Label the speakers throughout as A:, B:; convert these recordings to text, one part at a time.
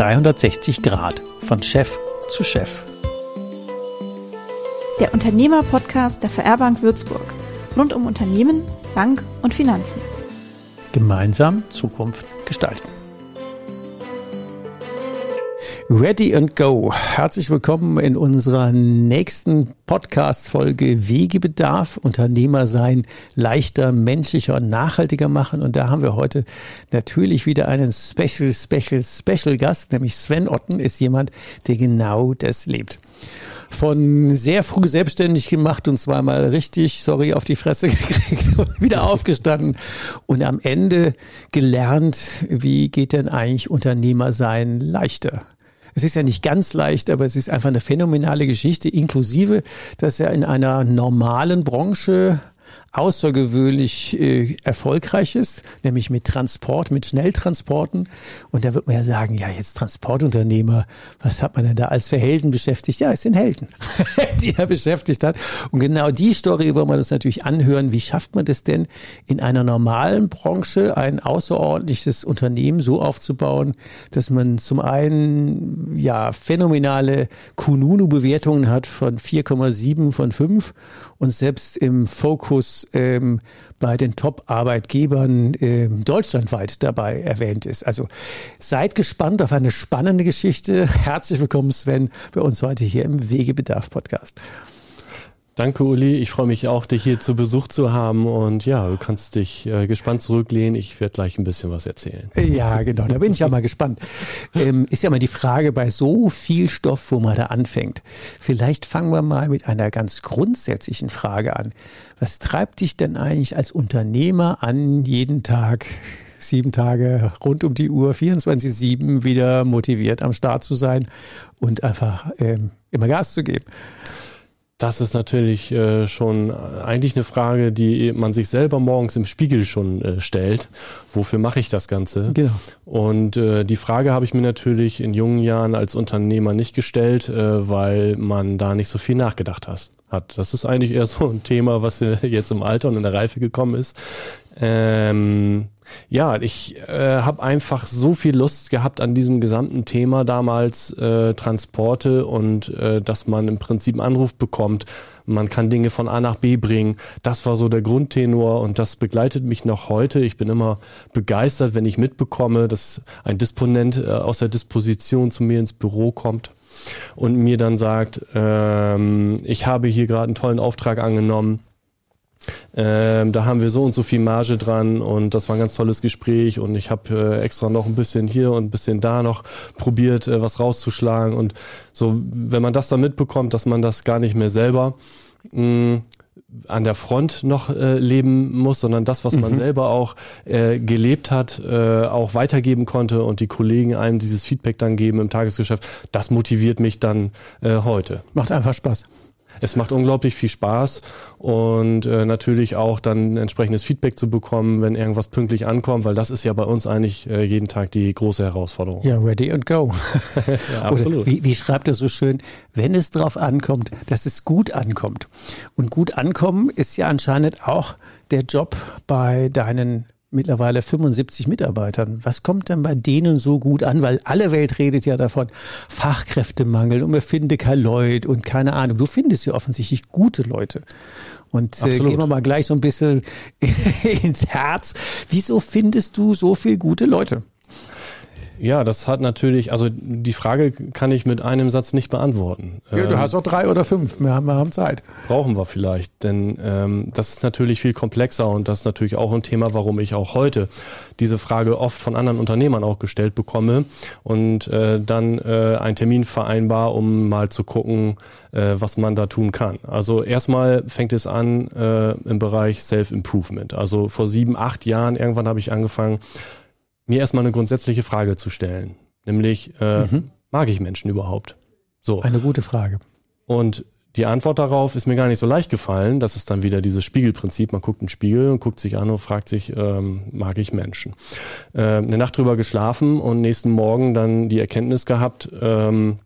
A: 360 Grad von Chef zu Chef.
B: Der Unternehmer-Podcast der VR Bank Würzburg. Rund um Unternehmen, Bank und Finanzen.
A: Gemeinsam Zukunft gestalten. Ready and Go. Herzlich willkommen in unserer nächsten Podcast-Folge Wegebedarf, Unternehmer sein, leichter, menschlicher und nachhaltiger machen. Und da haben wir heute natürlich wieder einen Special, Special, Special Gast, nämlich Sven Otten ist jemand, der genau das lebt von sehr früh selbstständig gemacht und zweimal richtig, sorry, auf die Fresse gekriegt und wieder aufgestanden und am Ende gelernt, wie geht denn eigentlich Unternehmer sein leichter. Es ist ja nicht ganz leicht, aber es ist einfach eine phänomenale Geschichte, inklusive, dass er in einer normalen Branche außergewöhnlich äh, erfolgreich ist, nämlich mit Transport, mit Schnelltransporten. Und da wird man ja sagen, ja, jetzt Transportunternehmer, was hat man denn da als für Helden beschäftigt? Ja, es sind Helden, die er beschäftigt hat. Und genau die Story wollen wir uns natürlich anhören. Wie schafft man das denn, in einer normalen Branche ein außerordentliches Unternehmen so aufzubauen, dass man zum einen ja phänomenale Kununu-Bewertungen hat von 4,7 von 5 und selbst im Fokus ähm, bei den Top-Arbeitgebern ähm, deutschlandweit dabei erwähnt ist. Also seid gespannt auf eine spannende Geschichte. Herzlich willkommen, Sven, bei uns heute hier im Wegebedarf-Podcast.
C: Danke, Uli. Ich freue mich auch, dich hier zu Besuch zu haben. Und ja, du kannst dich äh, gespannt zurücklehnen. Ich werde gleich ein bisschen was erzählen.
A: Ja, genau. Da bin ich ja mal gespannt. Ähm, ist ja mal die Frage bei so viel Stoff, wo man da anfängt. Vielleicht fangen wir mal mit einer ganz grundsätzlichen Frage an. Was treibt dich denn eigentlich als Unternehmer an, jeden Tag sieben Tage rund um die Uhr, 24-7 wieder motiviert am Start zu sein und einfach ähm, immer Gas zu geben?
C: Das ist natürlich äh, schon eigentlich eine Frage, die man sich selber morgens im Spiegel schon äh, stellt. Wofür mache ich das Ganze? Genau. Und äh, die Frage habe ich mir natürlich in jungen Jahren als Unternehmer nicht gestellt, äh, weil man da nicht so viel nachgedacht hat. hat. Das ist eigentlich eher so ein Thema, was äh, jetzt im Alter und in der Reife gekommen ist. Ähm, ja, ich äh, habe einfach so viel Lust gehabt an diesem gesamten Thema damals äh, Transporte und äh, dass man im Prinzip einen Anruf bekommt, man kann Dinge von A nach B bringen. Das war so der Grundtenor und das begleitet mich noch heute. Ich bin immer begeistert, wenn ich mitbekomme, dass ein Disponent äh, aus der Disposition zu mir ins Büro kommt und mir dann sagt, ähm, ich habe hier gerade einen tollen Auftrag angenommen ähm, da haben wir so und so viel Marge dran und das war ein ganz tolles Gespräch und ich habe äh, extra noch ein bisschen hier und ein bisschen da noch probiert, äh, was rauszuschlagen und so, wenn man das dann mitbekommt, dass man das gar nicht mehr selber mh, mm, an der Front noch äh, leben muss, sondern das, was man mhm. selber auch äh, gelebt hat, äh, auch weitergeben konnte und die Kollegen einem dieses Feedback dann geben im Tagesgeschäft, das motiviert mich dann äh, heute.
A: Macht einfach Spaß.
C: Es macht unglaublich viel Spaß und äh, natürlich auch dann entsprechendes Feedback zu bekommen, wenn irgendwas pünktlich ankommt, weil das ist ja bei uns eigentlich äh, jeden Tag die große Herausforderung.
A: Ja, ready and go. ja, absolut. wie, wie schreibt er so schön, wenn es darauf ankommt, dass es gut ankommt. Und gut ankommen ist ja anscheinend auch der Job bei deinen mittlerweile 75 Mitarbeitern. Was kommt denn bei denen so gut an? Weil alle Welt redet ja davon, Fachkräftemangel und wir finden keine Leute und keine Ahnung. Du findest ja offensichtlich gute Leute. Und äh, gehen wir mal gleich so ein bisschen ins Herz. Wieso findest du so viele gute Leute?
C: Ja, das hat natürlich, also die Frage kann ich mit einem Satz nicht beantworten.
A: Ja, du ähm, hast auch drei oder fünf, wir haben, wir haben Zeit.
C: Brauchen wir vielleicht, denn ähm, das ist natürlich viel komplexer und das ist natürlich auch ein Thema, warum ich auch heute diese Frage oft von anderen Unternehmern auch gestellt bekomme und äh, dann äh, einen Termin vereinbar, um mal zu gucken, äh, was man da tun kann. Also erstmal fängt es an äh, im Bereich Self-Improvement. Also vor sieben, acht Jahren irgendwann habe ich angefangen, mir erstmal eine grundsätzliche Frage zu stellen. Nämlich, äh, mhm. mag ich Menschen überhaupt?
A: So. Eine gute Frage.
C: Und die Antwort darauf ist mir gar nicht so leicht gefallen. Das ist dann wieder dieses Spiegelprinzip. Man guckt einen Spiegel und guckt sich an und fragt sich, ähm, mag ich Menschen? Äh, eine Nacht drüber geschlafen und nächsten Morgen dann die Erkenntnis gehabt, ähm,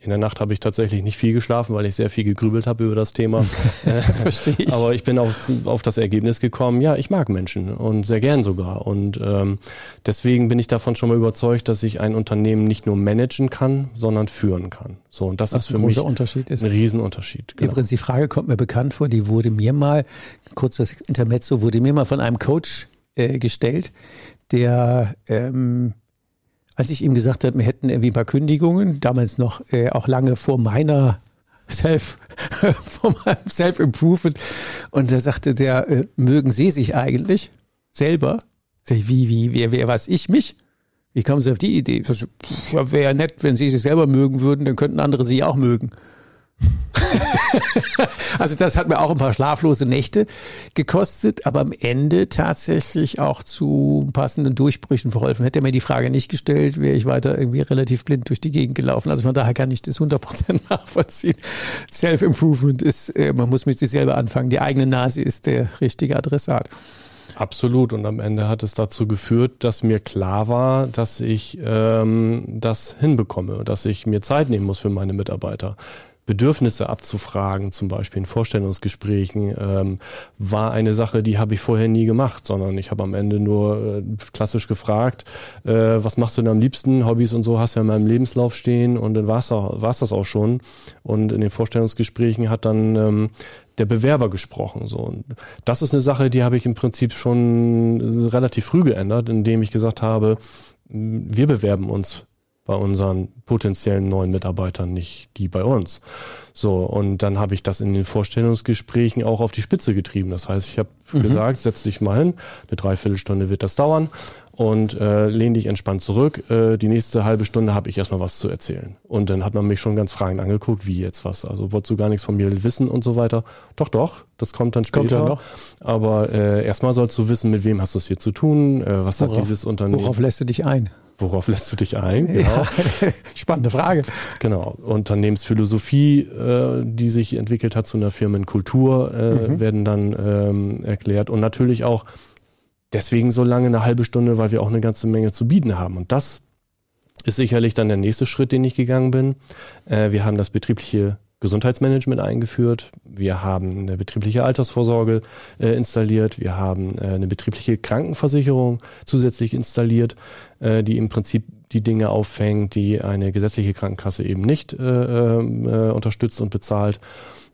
C: In der Nacht habe ich tatsächlich nicht viel geschlafen, weil ich sehr viel gegrübelt habe über das Thema. Verstehe ich. Aber ich bin auf, auf das Ergebnis gekommen, ja, ich mag Menschen und sehr gern sogar. Und ähm, deswegen bin ich davon schon mal überzeugt, dass ich ein Unternehmen nicht nur managen kann, sondern führen kann. So, und das Was ist für mich
A: Unterschied ist.
C: ein Riesenunterschied.
A: Genau. Übrigens, die Frage kommt mir bekannt vor, die wurde mir mal, kurzes Intermezzo, wurde mir mal von einem Coach äh, gestellt, der ähm, als ich ihm gesagt habe, wir hätten irgendwie ein paar Kündigungen, damals noch äh, auch lange vor meiner Self, vor meinem Self-Improvement. Und da sagte der, äh, mögen Sie sich eigentlich selber? Sag ich, wie, wie, wer, wer was ich mich? Wie kommen Sie auf die Idee? Wäre ja nett, wenn Sie sich selber mögen würden, dann könnten andere Sie auch mögen. also das hat mir auch ein paar schlaflose Nächte gekostet, aber am Ende tatsächlich auch zu passenden Durchbrüchen verholfen. Hätte er mir die Frage nicht gestellt, wäre ich weiter irgendwie relativ blind durch die Gegend gelaufen. Also von daher kann ich das 100% nachvollziehen. Self-Improvement ist, äh, man muss mit sich selber anfangen. Die eigene Nase ist der richtige Adressat.
C: Absolut. Und am Ende hat es dazu geführt, dass mir klar war, dass ich ähm, das hinbekomme, dass ich mir Zeit nehmen muss für meine Mitarbeiter. Bedürfnisse abzufragen, zum Beispiel in Vorstellungsgesprächen, ähm, war eine Sache, die habe ich vorher nie gemacht, sondern ich habe am Ende nur äh, klassisch gefragt, äh, was machst du denn am liebsten? Hobbys und so hast du ja in meinem Lebenslauf stehen und dann war es das auch schon. Und in den Vorstellungsgesprächen hat dann ähm, der Bewerber gesprochen. So. Und das ist eine Sache, die habe ich im Prinzip schon relativ früh geändert, indem ich gesagt habe, wir bewerben uns bei unseren potenziellen neuen Mitarbeitern, nicht die bei uns. So, und dann habe ich das in den Vorstellungsgesprächen auch auf die Spitze getrieben. Das heißt, ich habe mhm. gesagt, setz dich mal hin, eine Dreiviertelstunde wird das dauern und äh, lehn dich entspannt zurück. Äh, die nächste halbe Stunde habe ich erstmal was zu erzählen. Und dann hat man mich schon ganz fragend angeguckt, wie jetzt was. Also wolltest du gar nichts von mir wissen und so weiter. Doch, doch, das kommt dann später. Kommt ja noch. Aber äh, erstmal sollst du wissen, mit wem hast du es hier zu tun, äh, was worauf, hat dieses Unternehmen.
A: Worauf lässt du dich ein?
C: Worauf lässt du dich ein? Genau. Ja,
A: spannende Frage.
C: Genau. Unternehmensphilosophie, äh, die sich entwickelt hat zu einer Firmenkultur, äh, mhm. werden dann ähm, erklärt. Und natürlich auch deswegen so lange eine halbe Stunde, weil wir auch eine ganze Menge zu bieten haben. Und das ist sicherlich dann der nächste Schritt, den ich gegangen bin. Äh, wir haben das betriebliche Gesundheitsmanagement eingeführt. Wir haben eine betriebliche Altersvorsorge äh, installiert. Wir haben äh, eine betriebliche Krankenversicherung zusätzlich installiert, äh, die im Prinzip die Dinge auffängt, die eine gesetzliche Krankenkasse eben nicht äh, äh, unterstützt und bezahlt.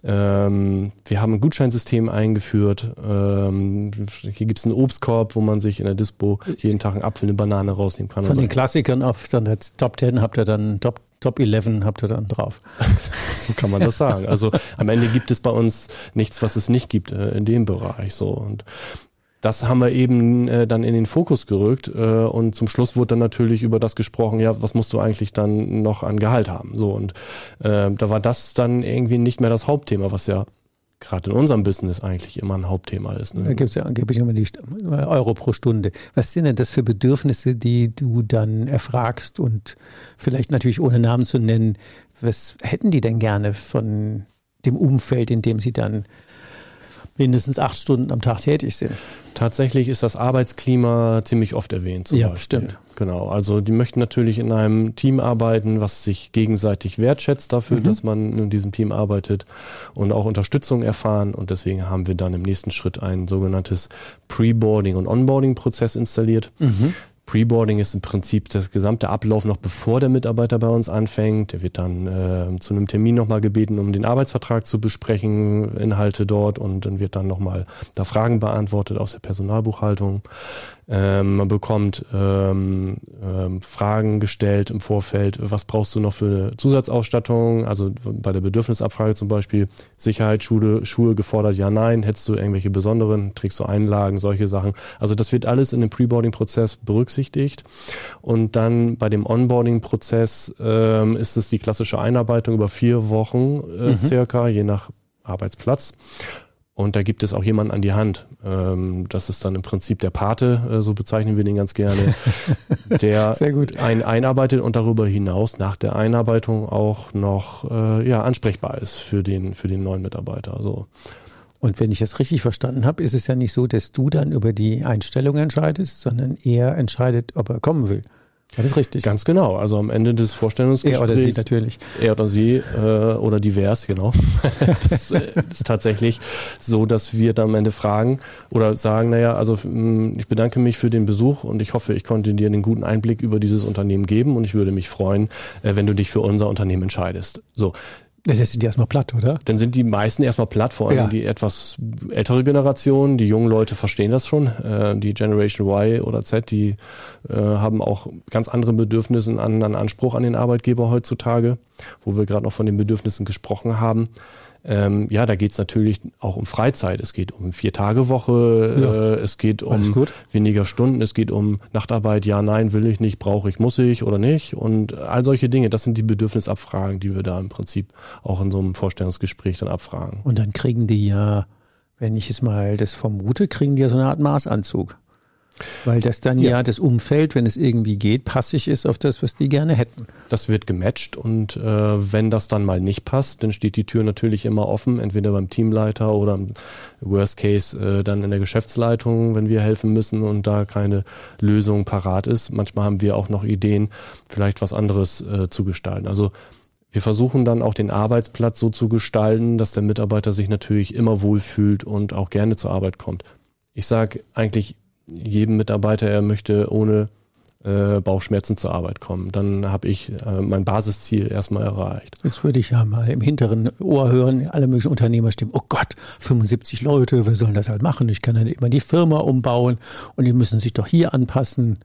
C: Ähm, wir haben ein Gutscheinsystem eingeführt. Ähm, hier gibt es einen Obstkorb, wo man sich in der Dispo jeden Tag einen Apfel, eine Banane rausnehmen kann.
A: Von den Klassikern auf dann Top 10 habt ihr dann Top Top 11 habt ihr dann drauf.
C: so kann man das sagen. Also am Ende gibt es bei uns nichts, was es nicht gibt äh, in dem Bereich so. Und das haben wir eben äh, dann in den Fokus gerückt äh, und zum Schluss wurde dann natürlich über das gesprochen, ja, was musst du eigentlich dann noch an Gehalt haben? So und äh, da war das dann irgendwie nicht mehr das Hauptthema, was ja gerade in unserem Business eigentlich immer ein Hauptthema ist.
A: Ne? Da gibt es ja angeblich immer die Euro pro Stunde. Was sind denn das für Bedürfnisse, die du dann erfragst und vielleicht natürlich ohne Namen zu nennen, was hätten die denn gerne von dem Umfeld, in dem sie dann mindestens acht Stunden am Tag tätig sind?
C: Tatsächlich ist das Arbeitsklima ziemlich oft erwähnt.
A: ja, Beispiel. stimmt.
C: Genau. Also die möchten natürlich in einem Team arbeiten, was sich gegenseitig wertschätzt dafür, mhm. dass man in diesem Team arbeitet und auch Unterstützung erfahren. Und deswegen haben wir dann im nächsten Schritt ein sogenanntes Pre-Boarding und Onboarding-Prozess installiert. Mhm. Preboarding ist im Prinzip das gesamte Ablauf noch bevor der Mitarbeiter bei uns anfängt. Der wird dann äh, zu einem Termin nochmal gebeten, um den Arbeitsvertrag zu besprechen, Inhalte dort und dann wird dann nochmal da Fragen beantwortet aus der Personalbuchhaltung. Ähm, man bekommt ähm, ähm, Fragen gestellt im Vorfeld, was brauchst du noch für eine Zusatzausstattung? Also bei der Bedürfnisabfrage zum Beispiel Sicherheitsschuhe Schuhe gefordert, ja, nein. Hättest du irgendwelche besonderen, trägst du Einlagen, solche Sachen. Also das wird alles in dem Preboarding-Prozess berücksichtigt. Und dann bei dem Onboarding-Prozess ähm, ist es die klassische Einarbeitung über vier Wochen äh, mhm. circa, je nach Arbeitsplatz. Und da gibt es auch jemanden an die Hand. Ähm, das ist dann im Prinzip der Pate, äh, so bezeichnen wir den ganz gerne, der einen einarbeitet und darüber hinaus nach der Einarbeitung auch noch äh, ja, ansprechbar ist für den, für den neuen Mitarbeiter. So.
A: Und wenn ich das richtig verstanden habe, ist es ja nicht so, dass du dann über die Einstellung entscheidest, sondern er entscheidet, ob er kommen will. Das ist richtig.
C: Ganz genau. Also am Ende des Vorstellungsgesprächs.
A: Er oder sie natürlich.
C: Er oder sie äh, oder divers, genau. das äh, ist tatsächlich so, dass wir dann am Ende fragen oder sagen, naja, also mm, ich bedanke mich für den Besuch und ich hoffe, ich konnte dir einen guten Einblick über dieses Unternehmen geben und ich würde mich freuen, äh, wenn du dich für unser Unternehmen entscheidest. So,
A: das sind die erstmal platt, oder?
C: Dann sind die meisten erstmal platt, vor allem ja. die etwas ältere Generation. Die jungen Leute verstehen das schon. Äh, die Generation Y oder Z, die äh, haben auch ganz andere Bedürfnisse, einen anderen Anspruch an den Arbeitgeber heutzutage, wo wir gerade noch von den Bedürfnissen gesprochen haben. Ähm, ja, da geht's natürlich auch um Freizeit. Es geht um Vier-Tage-Woche, ja. äh, es geht um weniger Stunden, es geht um Nachtarbeit, ja, nein, will ich nicht, brauche ich, muss ich oder nicht. Und all solche Dinge, das sind die Bedürfnisabfragen, die wir da im Prinzip auch in so einem Vorstellungsgespräch dann abfragen.
A: Und dann kriegen die ja, wenn ich es mal das vermute, kriegen die ja so eine Art Maßanzug. Weil das dann ja. ja. das Umfeld, wenn es irgendwie geht, passig ist auf das, was die gerne hätten.
C: Das wird gematcht und äh, wenn das dann mal nicht passt, dann steht die Tür natürlich immer offen, entweder beim Teamleiter oder im Worst Case äh, dann in der Geschäftsleitung, wenn wir helfen müssen und da keine Lösung parat ist. Manchmal haben wir auch noch Ideen, vielleicht was anderes äh, zu gestalten. Also wir versuchen dann auch den Arbeitsplatz so zu gestalten, dass der Mitarbeiter sich natürlich immer wohlfühlt und auch gerne zur Arbeit kommt. Ich sage eigentlich jedem Mitarbeiter, er möchte ohne äh, Bauchschmerzen zur Arbeit kommen. Dann habe ich äh, mein Basisziel erstmal erreicht.
A: Jetzt würde ich ja mal im hinteren Ohr hören, alle möglichen Unternehmer stimmen, oh Gott, 75 Leute, wir sollen das halt machen. Ich kann dann immer die Firma umbauen und die müssen sich doch hier anpassen.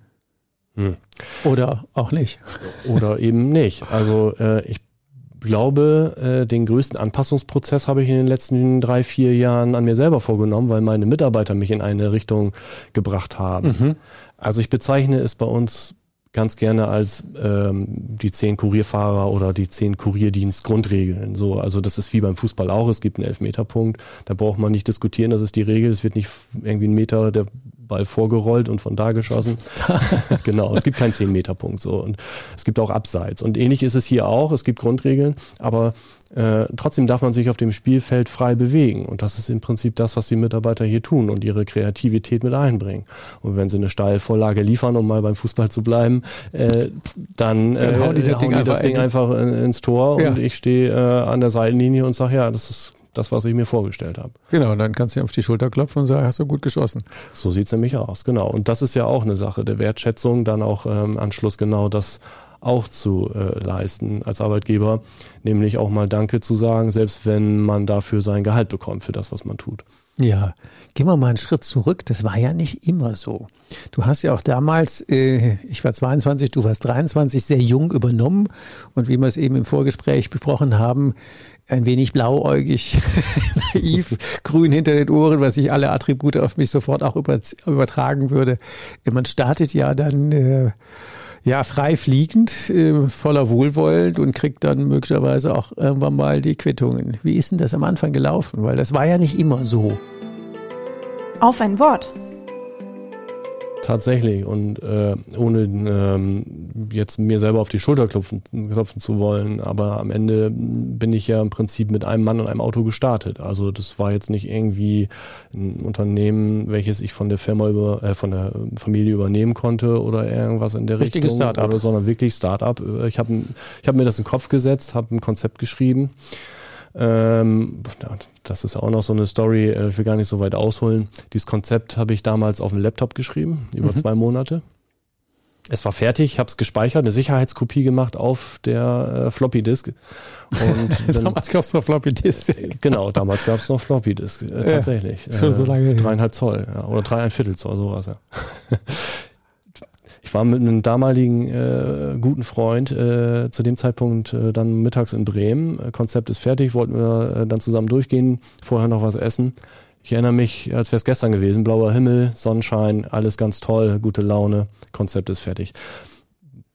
A: Hm. Oder auch nicht.
C: Oder eben nicht. Also äh, ich glaube, äh, den größten Anpassungsprozess habe ich in den letzten drei, vier Jahren an mir selber vorgenommen, weil meine Mitarbeiter mich in eine Richtung gebracht haben. Mhm. Also ich bezeichne es bei uns ganz gerne als ähm, die zehn Kurierfahrer oder die zehn Kurierdienst-Grundregeln. So, also das ist wie beim Fußball auch. Es gibt einen Elfmeterpunkt. Da braucht man nicht diskutieren. Das ist die Regel. Es wird nicht irgendwie ein Meter der Ball vorgerollt und von da geschossen. genau, es gibt keinen 10-Meter-Punkt so. Und es gibt auch Abseits. Und ähnlich ist es hier auch. Es gibt Grundregeln, aber äh, trotzdem darf man sich auf dem Spielfeld frei bewegen. Und das ist im Prinzip das, was die Mitarbeiter hier tun und ihre Kreativität mit einbringen. Und wenn sie eine Steilvorlage liefern, um mal beim Fußball zu bleiben, äh, dann, dann äh, hauen die das, Ding, die das Ding, einfach ins Tor ja. und ich stehe äh, an der Seitenlinie und sage, ja, das ist das, was ich mir vorgestellt habe.
A: Genau, und dann kannst du auf die Schulter klopfen und sagen, hast du gut geschossen.
C: So sieht es nämlich aus, genau. Und das ist ja auch eine Sache der Wertschätzung, dann auch im ähm, Anschluss genau das auch zu äh, leisten als Arbeitgeber, nämlich auch mal Danke zu sagen, selbst wenn man dafür sein Gehalt bekommt für das, was man tut.
A: Ja, gehen wir mal einen Schritt zurück. Das war ja nicht immer so. Du hast ja auch damals, äh, ich war 22, du warst 23, sehr jung übernommen und wie wir es eben im Vorgespräch besprochen haben, ein wenig blauäugig, naiv, grün hinter den Ohren, was ich alle Attribute auf mich sofort auch über, übertragen würde. Man startet ja dann äh, ja frei fliegend, äh, voller Wohlwollen und kriegt dann möglicherweise auch irgendwann mal die Quittungen. Wie ist denn das am Anfang gelaufen? Weil das war ja nicht immer so.
B: Auf ein Wort.
C: Tatsächlich. Und äh, ohne ähm, jetzt mir selber auf die Schulter klopfen, klopfen zu wollen, aber am Ende bin ich ja im Prinzip mit einem Mann und einem Auto gestartet. Also das war jetzt nicht irgendwie ein Unternehmen, welches ich von der Firma über, äh, von der Familie übernehmen konnte oder irgendwas in der Richtiges Richtung. Start-up. sondern wirklich Start-up. Ich habe ich hab mir das in den Kopf gesetzt, habe ein Konzept geschrieben ähm, das ist auch noch so eine Story, äh, ich will gar nicht so weit ausholen. Dieses Konzept habe ich damals auf dem Laptop geschrieben, über mhm. zwei Monate. Es war fertig, habe es gespeichert, eine Sicherheitskopie gemacht auf der äh, Floppy Disk.
A: Und damals gab es noch Floppy Disk.
C: Äh, genau, damals gab es noch Floppy Disk, äh, tatsächlich. Ja, schon so lange. Dreieinhalb Zoll ja, oder dreieinviertel Zoll, sowas. Ja. Ich war mit einem damaligen äh, guten Freund äh, zu dem Zeitpunkt äh, dann mittags in Bremen. Äh, Konzept ist fertig, wollten wir äh, dann zusammen durchgehen, vorher noch was essen. Ich erinnere mich, als wäre es gestern gewesen. Blauer Himmel, Sonnenschein, alles ganz toll, gute Laune, Konzept ist fertig.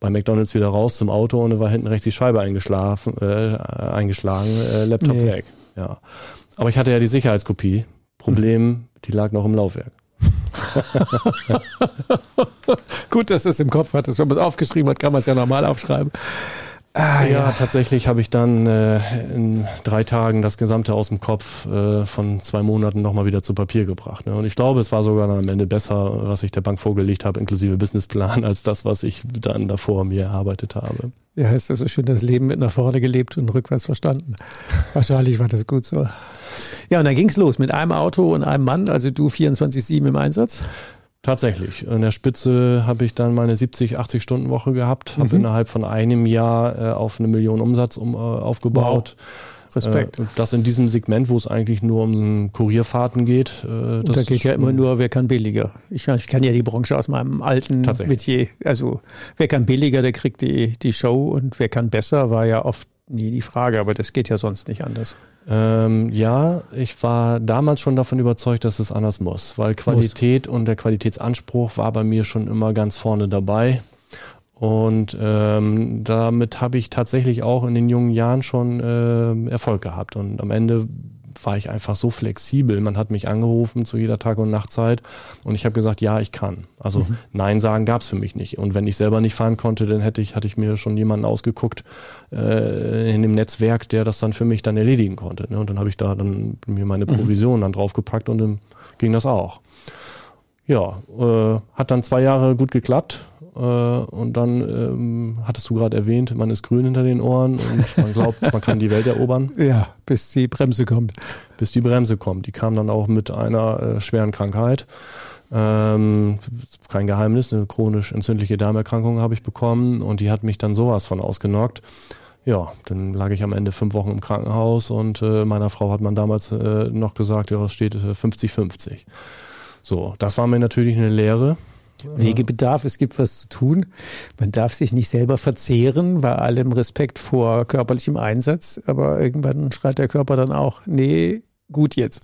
C: Bei McDonalds wieder raus zum Auto und war hinten rechts die Scheibe eingeschlafen, äh, eingeschlagen, äh, Laptop nee. weg. Ja. Aber ich hatte ja die Sicherheitskopie. Problem, die lag noch im Laufwerk.
A: Gut, dass es im Kopf hat. Wenn man es aufgeschrieben hat, kann man es ja normal aufschreiben.
C: Ah, ja, ja, tatsächlich habe ich dann äh, in drei Tagen das Gesamte aus dem Kopf äh, von zwei Monaten nochmal wieder zu Papier gebracht. Ne? Und ich glaube, es war sogar am Ende besser, was ich der Bank vorgelegt habe, inklusive Businessplan, als das, was ich dann davor mir erarbeitet habe.
A: Ja, ist das so schön das Leben mit nach vorne gelebt und rückwärts verstanden. Wahrscheinlich war das gut so. Ja, und dann ging es los mit einem Auto und einem Mann, also du 24-7 im Einsatz.
C: Tatsächlich. In der Spitze habe ich dann meine 70, 80 Stunden Woche gehabt, habe mhm. innerhalb von einem Jahr äh, auf eine Million Umsatz um, äh, aufgebaut.
A: Wow. Respekt.
C: Äh, das in diesem Segment, wo es eigentlich nur um Kurierfahrten geht.
A: Äh, da geht ja immer nur, wer kann billiger. Ich, ich kenne ja die Branche aus meinem alten Metier. Also wer kann billiger, der kriegt die, die Show und wer kann besser, war ja oft nie die Frage, aber das geht ja sonst nicht anders.
C: Ähm, ja, ich war damals schon davon überzeugt, dass es anders muss, weil Qualität muss. und der Qualitätsanspruch war bei mir schon immer ganz vorne dabei. Und ähm, damit habe ich tatsächlich auch in den jungen Jahren schon äh, Erfolg gehabt. Und am Ende war ich einfach so flexibel. Man hat mich angerufen zu jeder Tag- und Nachtzeit und ich habe gesagt, ja, ich kann. Also mhm. Nein sagen gab es für mich nicht. Und wenn ich selber nicht fahren konnte, dann hätte ich, hatte ich mir schon jemanden ausgeguckt äh, in dem Netzwerk, der das dann für mich dann erledigen konnte. Ne? Und dann habe ich da dann mir meine. Provision mhm. dann draufgepackt und dann ging das auch. Ja, äh, hat dann zwei Jahre gut geklappt. Äh, und dann ähm, hattest du gerade erwähnt, man ist grün hinter den Ohren und man glaubt, man kann die Welt erobern.
A: Ja, bis die Bremse kommt.
C: Bis die Bremse kommt. Die kam dann auch mit einer äh, schweren Krankheit. Ähm, kein Geheimnis, eine chronisch entzündliche Darmerkrankung habe ich bekommen und die hat mich dann sowas von ausgenockt. Ja, dann lag ich am Ende fünf Wochen im Krankenhaus und äh, meiner Frau hat man damals äh, noch gesagt, ja, es steht 50-50. Äh, so, das war mir natürlich eine Lehre.
A: Wegebedarf, es gibt was zu tun. Man darf sich nicht selber verzehren, bei allem Respekt vor körperlichem Einsatz, aber irgendwann schreit der Körper dann auch, nee, gut jetzt.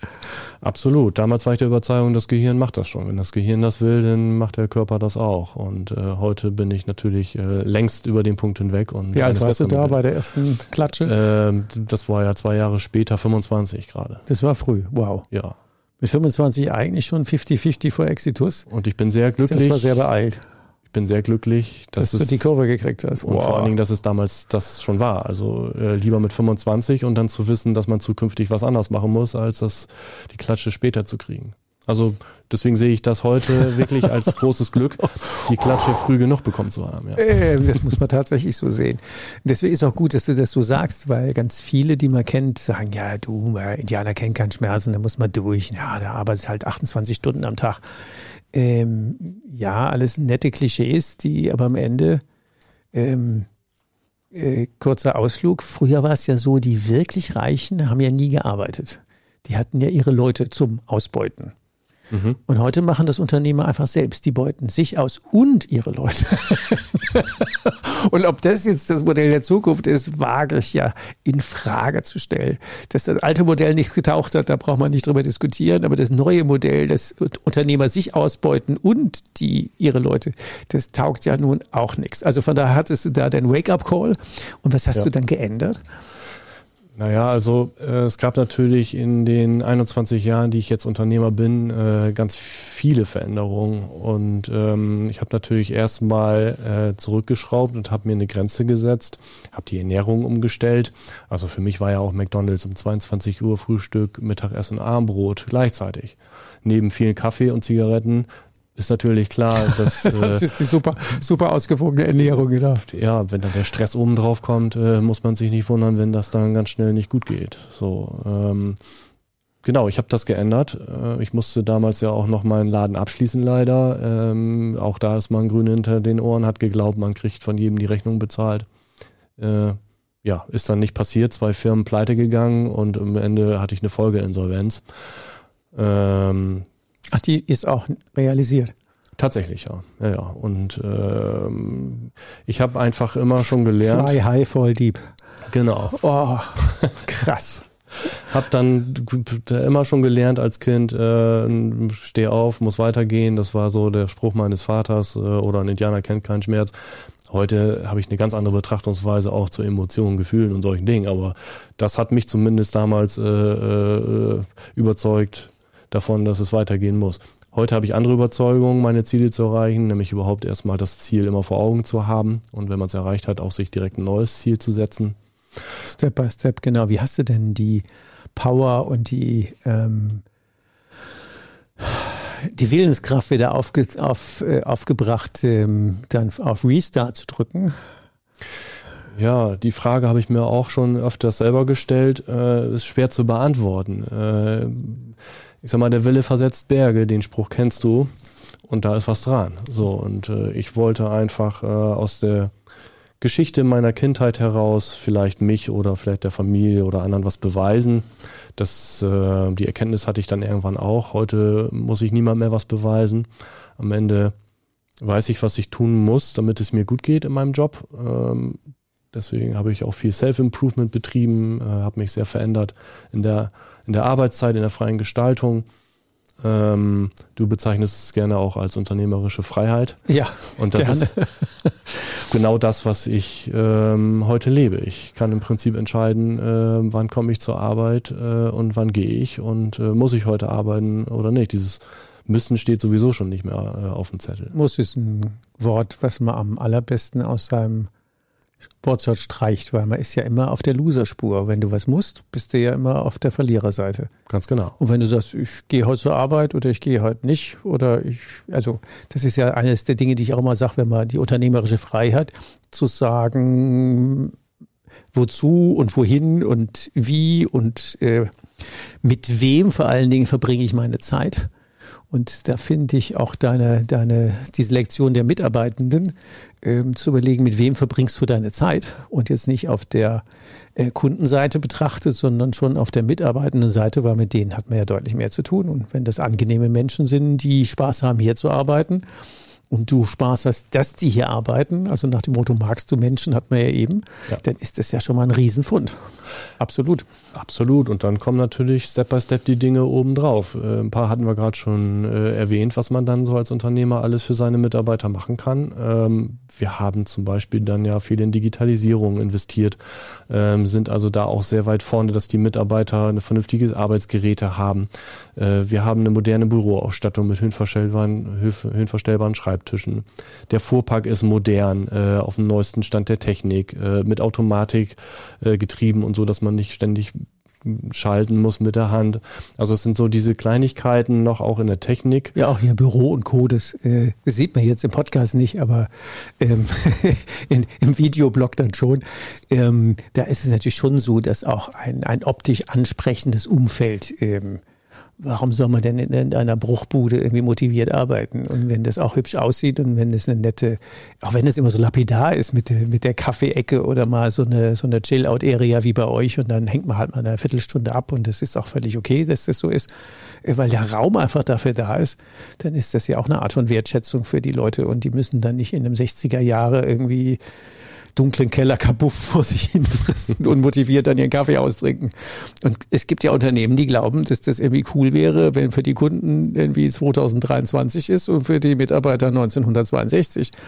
C: Absolut. Damals war ich der Überzeugung, das Gehirn macht das schon. Wenn das Gehirn das will, dann macht der Körper das auch. Und äh, heute bin ich natürlich äh, längst über den Punkt hinweg. Und
A: Wie alt warst du da bei der ersten Klatsche?
C: Äh, das war ja zwei Jahre später, 25 gerade.
A: Das war früh, wow.
C: Ja.
A: Mit 25 eigentlich schon 50-50 vor Exitus.
C: Und ich bin sehr glücklich.
A: Das war sehr beeilt.
C: Ich bin sehr glücklich,
A: dass, dass du die Kurve gekriegt hast.
C: Und wow. vor allen Dingen, dass es damals das schon war. Also äh, lieber mit 25 und dann zu wissen, dass man zukünftig was anders machen muss, als das die Klatsche später zu kriegen. Also deswegen sehe ich das heute wirklich als großes Glück, die Klatsche früh genug bekommen zu haben. Ja.
A: Ähm, das muss man tatsächlich so sehen. Deswegen ist auch gut, dass du das so sagst, weil ganz viele, die man kennt, sagen, ja, du, Indianer kennen keinen Schmerz und da muss man durch. Ja, da arbeitet halt 28 Stunden am Tag. Ähm, ja, alles nette Klischees, die aber am Ende ähm, äh, kurzer Ausflug. Früher war es ja so, die wirklich Reichen haben ja nie gearbeitet. Die hatten ja ihre Leute zum Ausbeuten. Mhm. Und heute machen das Unternehmer einfach selbst. Die beuten sich aus und ihre Leute. und ob das jetzt das Modell der Zukunft ist, wage ich ja in Frage zu stellen. Dass das alte Modell nichts getaucht hat, da braucht man nicht drüber diskutieren. Aber das neue Modell, das Unternehmer sich ausbeuten und die ihre Leute, das taugt ja nun auch nichts. Also von daher hattest du da den Wake-up-Call. Und was hast ja. du dann geändert?
C: Naja, also äh, es gab natürlich in den 21 Jahren, die ich jetzt Unternehmer bin, äh, ganz viele Veränderungen. Und ähm, ich habe natürlich erstmal äh, zurückgeschraubt und habe mir eine Grenze gesetzt, habe die Ernährung umgestellt. Also für mich war ja auch McDonald's um 22 Uhr Frühstück, Mittagessen, Abendbrot gleichzeitig. Neben vielen Kaffee und Zigaretten ist natürlich klar, dass.
A: das ist die super, super ausgewogene Ernährung, genau.
C: Ja, wenn dann der Stress oben drauf kommt, äh, muss man sich nicht wundern, wenn das dann ganz schnell nicht gut geht. So, ähm, genau, ich habe das geändert. Äh, ich musste damals ja auch noch meinen Laden abschließen, leider. Ähm, auch da ist man grün hinter den Ohren, hat geglaubt, man kriegt von jedem die Rechnung bezahlt. Äh, ja, ist dann nicht passiert, zwei Firmen pleite gegangen und am Ende hatte ich eine Folgeinsolvenz.
A: Ähm, Ach, die ist auch realisiert.
C: Tatsächlich, ja. ja, ja. Und ähm, ich habe einfach immer schon gelernt.
A: Fly high, fall deep.
C: Genau.
A: Oh, krass.
C: hab dann immer schon gelernt als Kind, äh, steh auf, muss weitergehen. Das war so der Spruch meines Vaters äh, oder ein Indianer kennt keinen Schmerz. Heute habe ich eine ganz andere Betrachtungsweise auch zu Emotionen, Gefühlen und solchen Dingen. Aber das hat mich zumindest damals äh, äh, überzeugt, davon, dass es weitergehen muss. Heute habe ich andere Überzeugungen, meine Ziele zu erreichen, nämlich überhaupt erstmal das Ziel immer vor Augen zu haben und wenn man es erreicht hat, auch sich direkt ein neues Ziel zu setzen.
A: Step by Step, genau. Wie hast du denn die Power und die, ähm, die Willenskraft wieder aufge, auf, äh, aufgebracht, ähm, dann auf Restart zu drücken?
C: Ja, die Frage habe ich mir auch schon öfters selber gestellt. Äh, ist schwer zu beantworten. Äh, ich sag mal, der Wille versetzt Berge, den Spruch kennst du. Und da ist was dran. So, und äh, ich wollte einfach äh, aus der Geschichte meiner Kindheit heraus vielleicht mich oder vielleicht der Familie oder anderen was beweisen. Das, äh, die Erkenntnis hatte ich dann irgendwann auch. Heute muss ich niemand mehr was beweisen. Am Ende weiß ich, was ich tun muss, damit es mir gut geht in meinem Job. Ähm, deswegen habe ich auch viel Self-Improvement betrieben, äh, habe mich sehr verändert in der, in der Arbeitszeit, in der freien Gestaltung. Ähm, du bezeichnest es gerne auch als unternehmerische Freiheit.
A: Ja.
C: Und das gerne. ist genau das, was ich ähm, heute lebe. Ich kann im Prinzip entscheiden, äh, wann komme ich zur Arbeit äh, und wann gehe ich und äh, muss ich heute arbeiten oder nicht. Dieses Müssen steht sowieso schon nicht mehr äh, auf dem Zettel.
A: Muss ist ein Wort, was man am allerbesten aus seinem Wortschatz streicht, weil man ist ja immer auf der Loserspur. Wenn du was musst, bist du ja immer auf der Verliererseite.
C: Ganz genau.
A: Und wenn du sagst, ich gehe heute zur Arbeit oder ich gehe heute nicht oder ich, also das ist ja eines der Dinge, die ich auch immer sage, wenn man die unternehmerische Freiheit zu sagen, wozu und wohin und wie und äh, mit wem vor allen Dingen verbringe ich meine Zeit und da finde ich auch deine, deine, die Selektion der Mitarbeitenden ähm, zu überlegen, mit wem verbringst du deine Zeit und jetzt nicht auf der äh, Kundenseite betrachtet, sondern schon auf der mitarbeitenden Seite, weil mit denen hat man ja deutlich mehr zu tun. Und wenn das angenehme Menschen sind, die Spaß haben, hier zu arbeiten, und du Spaß hast, dass die hier arbeiten, also nach dem Motto, magst du Menschen, hat man ja eben, ja. dann ist das ja schon mal ein Riesenfund. Absolut.
C: Absolut. Und dann kommen natürlich Step by Step die Dinge obendrauf. Äh, ein paar hatten wir gerade schon äh, erwähnt, was man dann so als Unternehmer alles für seine Mitarbeiter machen kann. Ähm, wir haben zum Beispiel dann ja viel in Digitalisierung investiert, ähm, sind also da auch sehr weit vorne, dass die Mitarbeiter eine vernünftige Arbeitsgeräte haben. Äh, wir haben eine moderne Büroausstattung mit höhenverstellbaren, höhenverstellbaren Schreibtischen. Der Fuhrpark ist modern, äh, auf dem neuesten Stand der Technik, äh, mit Automatik äh, getrieben und so, dass man nicht ständig schalten muss mit der Hand. Also es sind so diese Kleinigkeiten noch auch in der Technik.
A: Ja, auch hier Büro und Co. Das, äh, sieht man jetzt im Podcast nicht, aber ähm, in, im Videoblog dann schon. Ähm, da ist es natürlich schon so, dass auch ein, ein optisch ansprechendes Umfeld ähm, warum soll man denn in einer Bruchbude irgendwie motiviert arbeiten? Und wenn das auch hübsch aussieht und wenn es eine nette, auch wenn es immer so lapidar ist mit der, mit der Kaffeeecke oder mal so eine, so eine Chill-Out-Area wie bei euch und dann hängt man halt mal eine Viertelstunde ab und das ist auch völlig okay, dass das so ist, weil der Raum einfach dafür da ist, dann ist das ja auch eine Art von Wertschätzung für die Leute und die müssen dann nicht in einem 60er Jahre irgendwie dunklen Kellerkabuff vor sich hin fristen und motiviert dann ihren Kaffee austrinken. Und es gibt ja Unternehmen, die glauben, dass das irgendwie cool wäre, wenn für die Kunden irgendwie 2023 ist und für die Mitarbeiter 1962.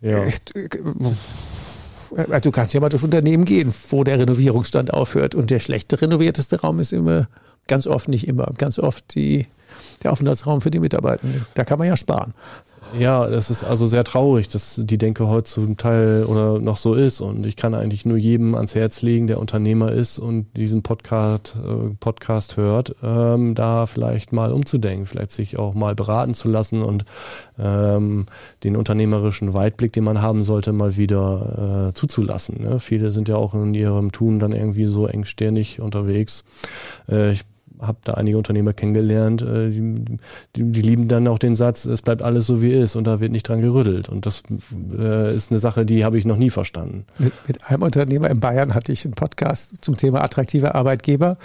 A: Ja. Äh, du kannst ja mal durch Unternehmen gehen, wo der Renovierungsstand aufhört. Und der schlechte renovierteste Raum ist immer, ganz oft nicht immer, ganz oft die, der Aufenthaltsraum für die Mitarbeitenden. Da kann man ja sparen.
C: Ja, das ist also sehr traurig, dass die Denke heute zum Teil oder noch so ist. Und ich kann eigentlich nur jedem ans Herz legen, der Unternehmer ist und diesen Podcast, äh, Podcast hört, ähm, da vielleicht mal umzudenken, vielleicht sich auch mal beraten zu lassen und ähm, den unternehmerischen Weitblick, den man haben sollte, mal wieder äh, zuzulassen. Ne? Viele sind ja auch in ihrem Tun dann irgendwie so engstirnig unterwegs. Äh, ich habe da einige Unternehmer kennengelernt, äh, die, die, die, lieben dann auch den Satz, es bleibt alles so wie ist und da wird nicht dran gerüttelt. Und das äh, ist eine Sache, die habe ich noch nie verstanden.
A: Mit, mit einem Unternehmer in Bayern hatte ich einen Podcast zum Thema attraktiver Arbeitgeber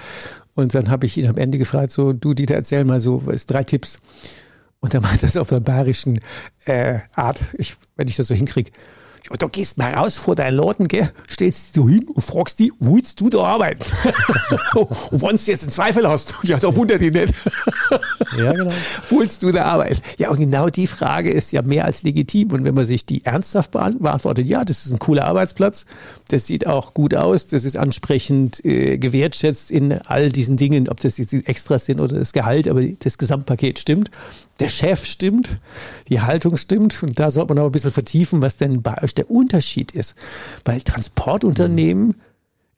A: und dann habe ich ihn am Ende gefragt, so, du Dieter, erzähl mal so, was drei Tipps. Und er meinte das auf der bayerischen äh, Art, ich, wenn ich das so hinkriege. Ja, da gehst mal raus vor deinen Laden, gell, stellst du hin und fragst die, willst du da arbeiten? und wenn du jetzt einen Zweifel hast, ja, da wundert dich nicht. ja, genau. Willst du da arbeiten? Ja, und genau die Frage ist ja mehr als legitim. Und wenn man sich die ernsthaft beantwortet, ja, das ist ein cooler Arbeitsplatz, das sieht auch gut aus, das ist ansprechend äh, gewertschätzt in all diesen Dingen, ob das jetzt die Extras sind oder das Gehalt, aber das Gesamtpaket stimmt. Der Chef stimmt, die Haltung stimmt. Und da sollte man aber ein bisschen vertiefen, was denn euch der Unterschied ist. Weil Transportunternehmen,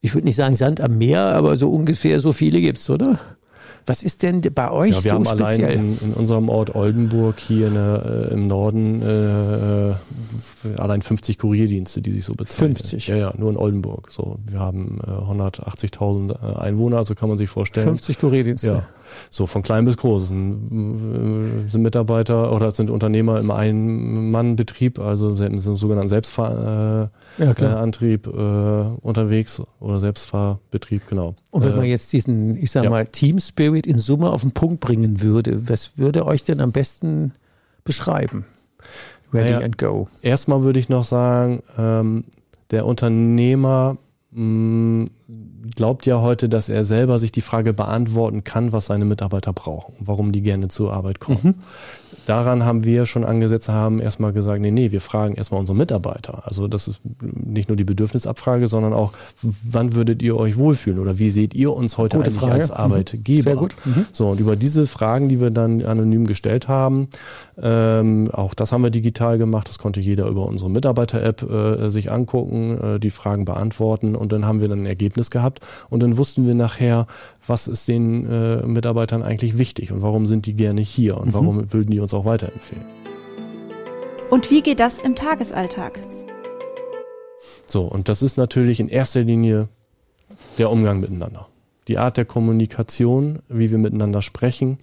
A: ich würde nicht sagen Sand am Meer, aber so ungefähr so viele gibt's, oder? Was ist denn bei euch ja, wir so haben speziell?
C: allein in, in, unserem Ort Oldenburg hier der, äh, im Norden äh, äh allein 50 Kurierdienste, die sich so bezeichnen.
A: 50?
C: Ja, ja, nur in Oldenburg. So, wir haben äh, 180.000 äh, Einwohner, also kann man sich vorstellen.
A: 50 Kurierdienste?
C: Ja. So von klein bis groß. Sind, sind Mitarbeiter oder sind Unternehmer im Ein-Mann-Betrieb, also im sogenannten Selbstfahrantrieb ja, äh, unterwegs oder Selbstfahrbetrieb, genau.
A: Und wenn man jetzt diesen, ich sag ja. mal, Team Spirit in Summe auf den Punkt bringen würde, was würde euch denn am besten beschreiben?
C: Ready naja, and go. Erstmal würde ich noch sagen, ähm, der Unternehmer mh, glaubt ja heute, dass er selber sich die Frage beantworten kann, was seine Mitarbeiter brauchen, warum die gerne zur Arbeit kommen. Mhm daran haben wir schon angesetzt, haben erstmal gesagt, nee, nee, wir fragen erstmal unsere Mitarbeiter. Also das ist nicht nur die Bedürfnisabfrage, sondern auch, wann würdet ihr euch wohlfühlen oder wie seht ihr uns heute Gute eigentlich Frage. als Arbeitgeber? Sehr gut. Mhm. So, und über diese Fragen, die wir dann anonym gestellt haben, ähm, auch das haben wir digital gemacht, das konnte jeder über unsere Mitarbeiter-App äh, sich angucken, äh, die Fragen beantworten und dann haben wir dann ein Ergebnis gehabt und dann wussten wir nachher, was ist den äh, Mitarbeitern eigentlich wichtig und warum sind die gerne hier und mhm. warum würden die uns auch weiterempfehlen.
B: Und wie geht das im Tagesalltag?
C: So, und das ist natürlich in erster Linie der Umgang miteinander. Die Art der Kommunikation, wie wir miteinander sprechen.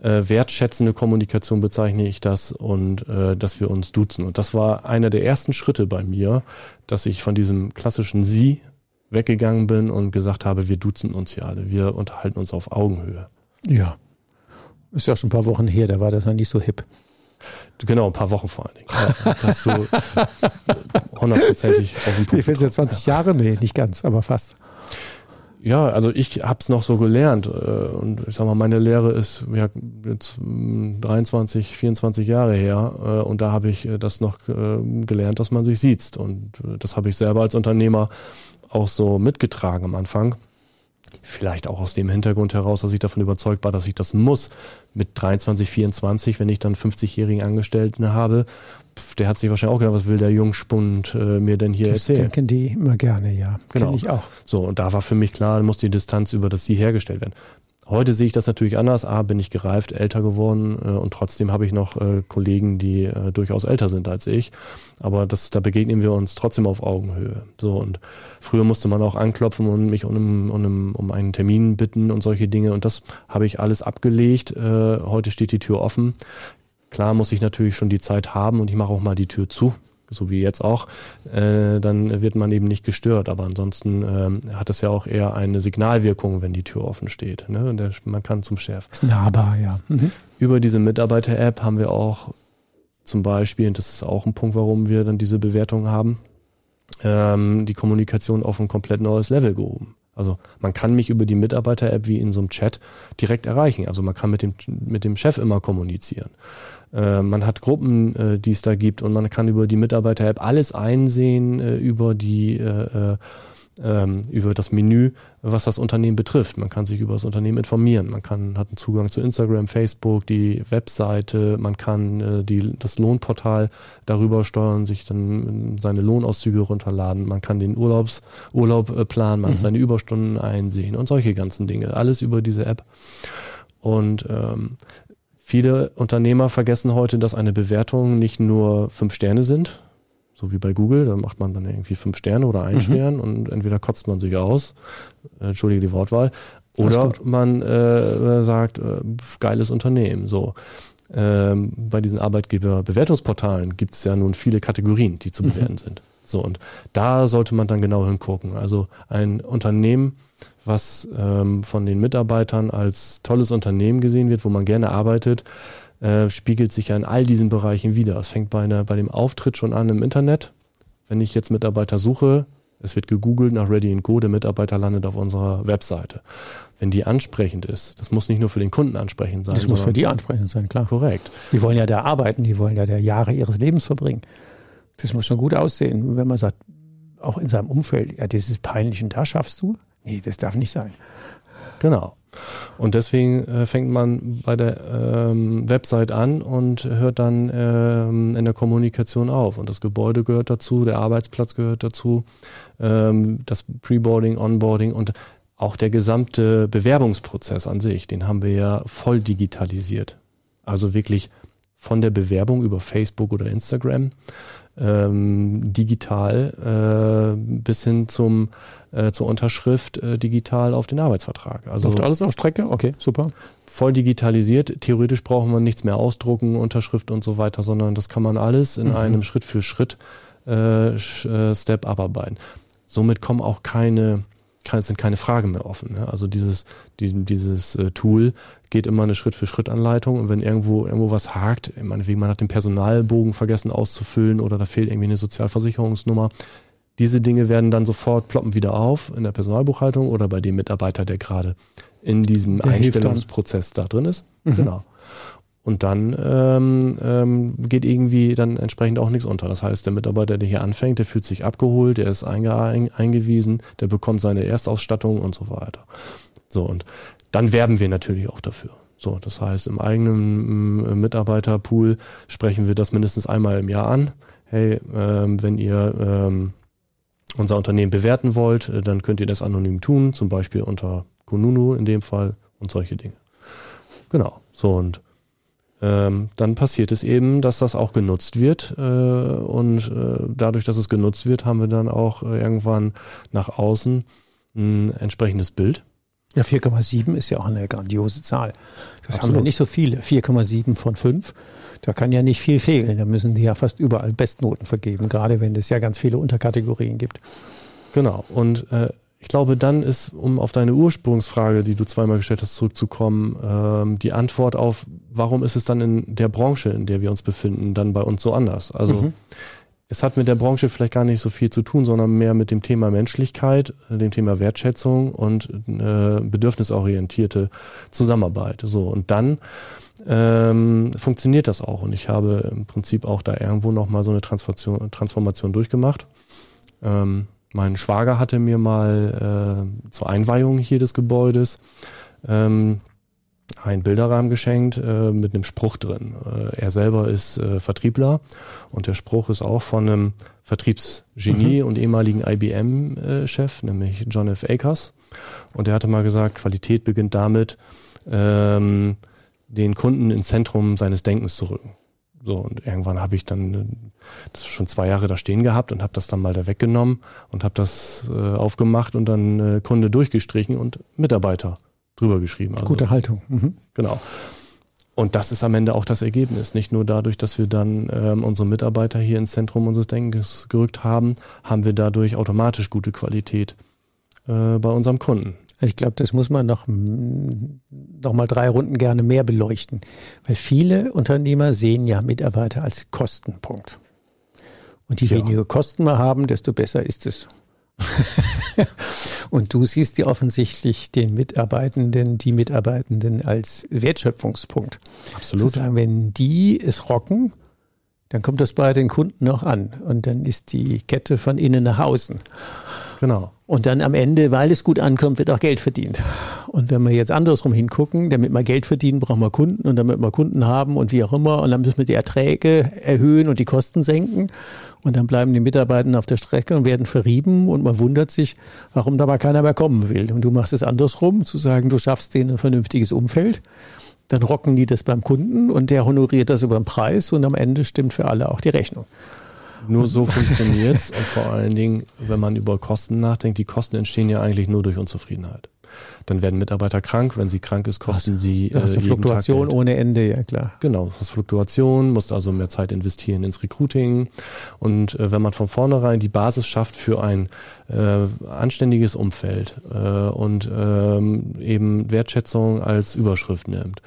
C: Äh, wertschätzende Kommunikation bezeichne ich das und äh, dass wir uns duzen. Und das war einer der ersten Schritte bei mir, dass ich von diesem klassischen Sie weggegangen bin und gesagt habe, wir duzen uns hier alle, wir unterhalten uns auf Augenhöhe.
A: Ja. Ist ja schon ein paar Wochen her, da war das noch nicht so hip.
C: Genau, ein paar Wochen vor allen Dingen. Ja, hast du hundertprozentig auf den
A: Punkt. Ich finde jetzt 20 ja. Jahre, nee, nicht ganz, aber fast.
C: Ja, also ich habe es noch so gelernt äh, und ich sag mal, meine Lehre ist ja jetzt 23, hm, 24 Jahre her äh, und da habe ich äh, das noch gelernt, dass man sich sieht und das habe ich selber als Unternehmer auch so mitgetragen am Anfang. Vielleicht auch aus dem Hintergrund heraus, dass ich davon überzeugt war, dass ich das muss. Mit 23, 24, wenn ich dann 50-jährigen Angestellten habe, pf, der hat sich wahrscheinlich auch gedacht, was will der Jungspund äh, mir denn hier das erzählen?
A: denken die immer gerne, ja.
C: Genau. Kenn ich auch. So, und da war für mich klar, muss die Distanz über das Sie hergestellt werden. Heute sehe ich das natürlich anders. A, bin ich gereift, älter geworden äh, und trotzdem habe ich noch äh, Kollegen, die äh, durchaus älter sind als ich. Aber das, da begegnen wir uns trotzdem auf Augenhöhe. So und früher musste man auch anklopfen und mich um, um, um einen Termin bitten und solche Dinge. Und das habe ich alles abgelegt. Äh, heute steht die Tür offen. Klar muss ich natürlich schon die Zeit haben und ich mache auch mal die Tür zu so wie jetzt auch, äh, dann wird man eben nicht gestört. Aber ansonsten ähm, hat es ja auch eher eine Signalwirkung, wenn die Tür offen steht. Ne? Der, man kann zum Chef.
A: Nahbar, ja. Mhm.
C: Über diese Mitarbeiter-App haben wir auch zum Beispiel, und das ist auch ein Punkt, warum wir dann diese Bewertung haben, ähm, die Kommunikation auf ein komplett neues Level gehoben. Also man kann mich über die Mitarbeiter-App wie in so einem Chat direkt erreichen. Also man kann mit dem, mit dem Chef immer kommunizieren. Äh, man hat Gruppen, äh, die es da gibt und man kann über die Mitarbeiter-App alles einsehen äh, über die äh, äh, ähm, über das Menü, was das Unternehmen betrifft. Man kann sich über das Unternehmen informieren. Man kann, hat einen Zugang zu Instagram, Facebook, die Webseite, man kann die, das Lohnportal darüber steuern, sich dann seine Lohnauszüge runterladen. Man kann den Urlaubs, Urlaub planen, man mhm. seine Überstunden einsehen und solche ganzen Dinge. Alles über diese App. Und ähm, Viele Unternehmer vergessen heute, dass eine Bewertung nicht nur fünf Sterne sind, so wie bei Google, da macht man dann irgendwie fünf Sterne oder ein mhm. Stern und entweder kotzt man sich aus, äh, entschuldige die Wortwahl, oder man äh, sagt, äh, geiles Unternehmen. So. Ähm, bei diesen Arbeitgeberbewertungsportalen gibt es ja nun viele Kategorien, die zu mhm. bewerten mhm. sind. So, und da sollte man dann genau hingucken. Also ein Unternehmen, was ähm, von den Mitarbeitern als tolles Unternehmen gesehen wird, wo man gerne arbeitet, äh, spiegelt sich ja in all diesen Bereichen wieder. Es fängt bei, einer, bei dem Auftritt schon an im Internet, wenn ich jetzt Mitarbeiter suche, es wird gegoogelt nach Ready Go, der Mitarbeiter landet auf unserer Webseite. Wenn die ansprechend ist, das muss nicht nur für den Kunden ansprechend sein.
A: Das muss für die ansprechend sein, klar.
C: Korrekt.
A: Die wollen ja da arbeiten, die wollen ja da Jahre ihres Lebens verbringen. Das muss schon gut aussehen, wenn man sagt, auch in seinem Umfeld, ja, das ist peinlich und da schaffst du? Nee, das darf nicht sein.
C: Genau. Und deswegen äh, fängt man bei der ähm, Website an und hört dann ähm, in der Kommunikation auf. Und das Gebäude gehört dazu, der Arbeitsplatz gehört dazu, ähm, das Preboarding, Onboarding und auch der gesamte Bewerbungsprozess an sich, den haben wir ja voll digitalisiert. Also wirklich von der Bewerbung über Facebook oder Instagram ähm, digital äh, bis hin zum äh, zur Unterschrift äh, digital auf den Arbeitsvertrag.
A: Also Läuft alles auf Strecke? Okay, super.
C: Voll digitalisiert. Theoretisch braucht man nichts mehr ausdrucken, Unterschrift und so weiter, sondern das kann man alles in mhm. einem Schritt für Schritt äh, äh Step abarbeiten. Somit kommen auch keine es sind keine Fragen mehr offen. Ne? Also dieses, die, dieses äh, Tool geht immer eine Schritt-für-Schritt-Anleitung und wenn irgendwo irgendwo was hakt, meinetwegen man hat den Personalbogen vergessen auszufüllen oder da fehlt irgendwie eine Sozialversicherungsnummer, diese Dinge werden dann sofort ploppen wieder auf in der Personalbuchhaltung oder bei dem Mitarbeiter, der gerade in diesem der Einstellungsprozess da drin ist. Mhm. Genau. Und dann ähm, ähm, geht irgendwie dann entsprechend auch nichts unter. Das heißt, der Mitarbeiter, der hier anfängt, der fühlt sich abgeholt, der ist einge eingewiesen, der bekommt seine Erstausstattung und so weiter. So, und dann werben wir natürlich auch dafür. So, das heißt, im eigenen äh, Mitarbeiterpool sprechen wir das mindestens einmal im Jahr an. Hey, ähm, wenn ihr ähm, unser Unternehmen bewerten wollt, äh, dann könnt ihr das anonym tun, zum Beispiel unter Kununu in dem Fall und solche Dinge. Genau. So, und ähm, dann passiert es eben, dass das auch genutzt wird. Äh, und äh, dadurch, dass es genutzt wird, haben wir dann auch äh, irgendwann nach außen ein entsprechendes Bild.
A: Ja, 4,7 ist ja auch eine grandiose Zahl. Das Absolut. haben wir nicht so viele. 4,7 von 5. Da kann ja nicht viel fehlen. Da müssen die ja fast überall Bestnoten vergeben, gerade wenn es ja ganz viele Unterkategorien gibt.
C: Genau. Und äh, ich glaube, dann ist, um auf deine Ursprungsfrage, die du zweimal gestellt hast, zurückzukommen, ähm, die Antwort auf, warum ist es dann in der Branche, in der wir uns befinden, dann bei uns so anders? Also mhm. es hat mit der Branche vielleicht gar nicht so viel zu tun, sondern mehr mit dem Thema Menschlichkeit, dem Thema Wertschätzung und äh, bedürfnisorientierte Zusammenarbeit. So und dann ähm, funktioniert das auch. Und ich habe im Prinzip auch da irgendwo nochmal so eine Transformation, Transformation durchgemacht. Ähm, mein Schwager hatte mir mal äh, zur Einweihung hier des Gebäudes ähm, einen Bilderrahmen geschenkt äh, mit einem Spruch drin. Äh, er selber ist äh, Vertriebler und der Spruch ist auch von einem Vertriebsgenie mhm. und ehemaligen IBM-Chef, nämlich John F. Akers. Und er hatte mal gesagt, Qualität beginnt damit, ähm, den Kunden ins Zentrum seines Denkens zu rücken. So, und irgendwann habe ich dann äh, das schon zwei Jahre da stehen gehabt und habe das dann mal da weggenommen und habe das äh, aufgemacht und dann äh, Kunde durchgestrichen und Mitarbeiter drüber geschrieben.
A: Also, Gute Haltung. Mhm.
C: Genau. Und das ist am Ende auch das Ergebnis. Nicht nur dadurch, dass wir dann ähm, unsere Mitarbeiter hier ins Zentrum unseres Denkens gerückt haben, haben wir dadurch automatisch gute Qualität äh, bei unserem Kunden.
A: Ich glaube, das muss man noch, noch mal drei Runden gerne mehr beleuchten. Weil viele Unternehmer sehen ja Mitarbeiter als Kostenpunkt. Und je ja. weniger Kosten wir haben, desto besser ist es. und du siehst ja offensichtlich den Mitarbeitenden, die Mitarbeitenden als Wertschöpfungspunkt.
C: Absolut.
A: Zu sagen, wenn die es rocken, dann kommt das bei den Kunden auch an. Und dann ist die Kette von innen nach außen.
C: Genau.
A: Und dann am Ende, weil es gut ankommt, wird auch Geld verdient. Und wenn wir jetzt andersrum hingucken, damit wir Geld verdienen, brauchen wir Kunden und damit wir Kunden haben und wie auch immer. Und dann müssen wir die Erträge erhöhen und die Kosten senken. Und dann bleiben die Mitarbeiter auf der Strecke und werden verrieben und man wundert sich, warum dabei keiner mehr kommen will. Und du machst es andersrum, zu sagen, du schaffst denen ein vernünftiges Umfeld. Dann rocken die das beim Kunden und der honoriert das über den Preis und am Ende stimmt für alle auch die Rechnung.
C: Nur so funktioniert's und vor allen Dingen, wenn man über Kosten nachdenkt, die Kosten entstehen ja eigentlich nur durch Unzufriedenheit. Dann werden Mitarbeiter krank, wenn sie krank ist, kosten
A: was,
C: sie
A: äh, hast Fluktuation ohne Ende, ja klar.
C: Genau, was Fluktuation, musst also mehr Zeit investieren ins Recruiting und äh, wenn man von vornherein die Basis schafft für ein äh, anständiges Umfeld äh, und ähm, eben Wertschätzung als Überschrift nimmt,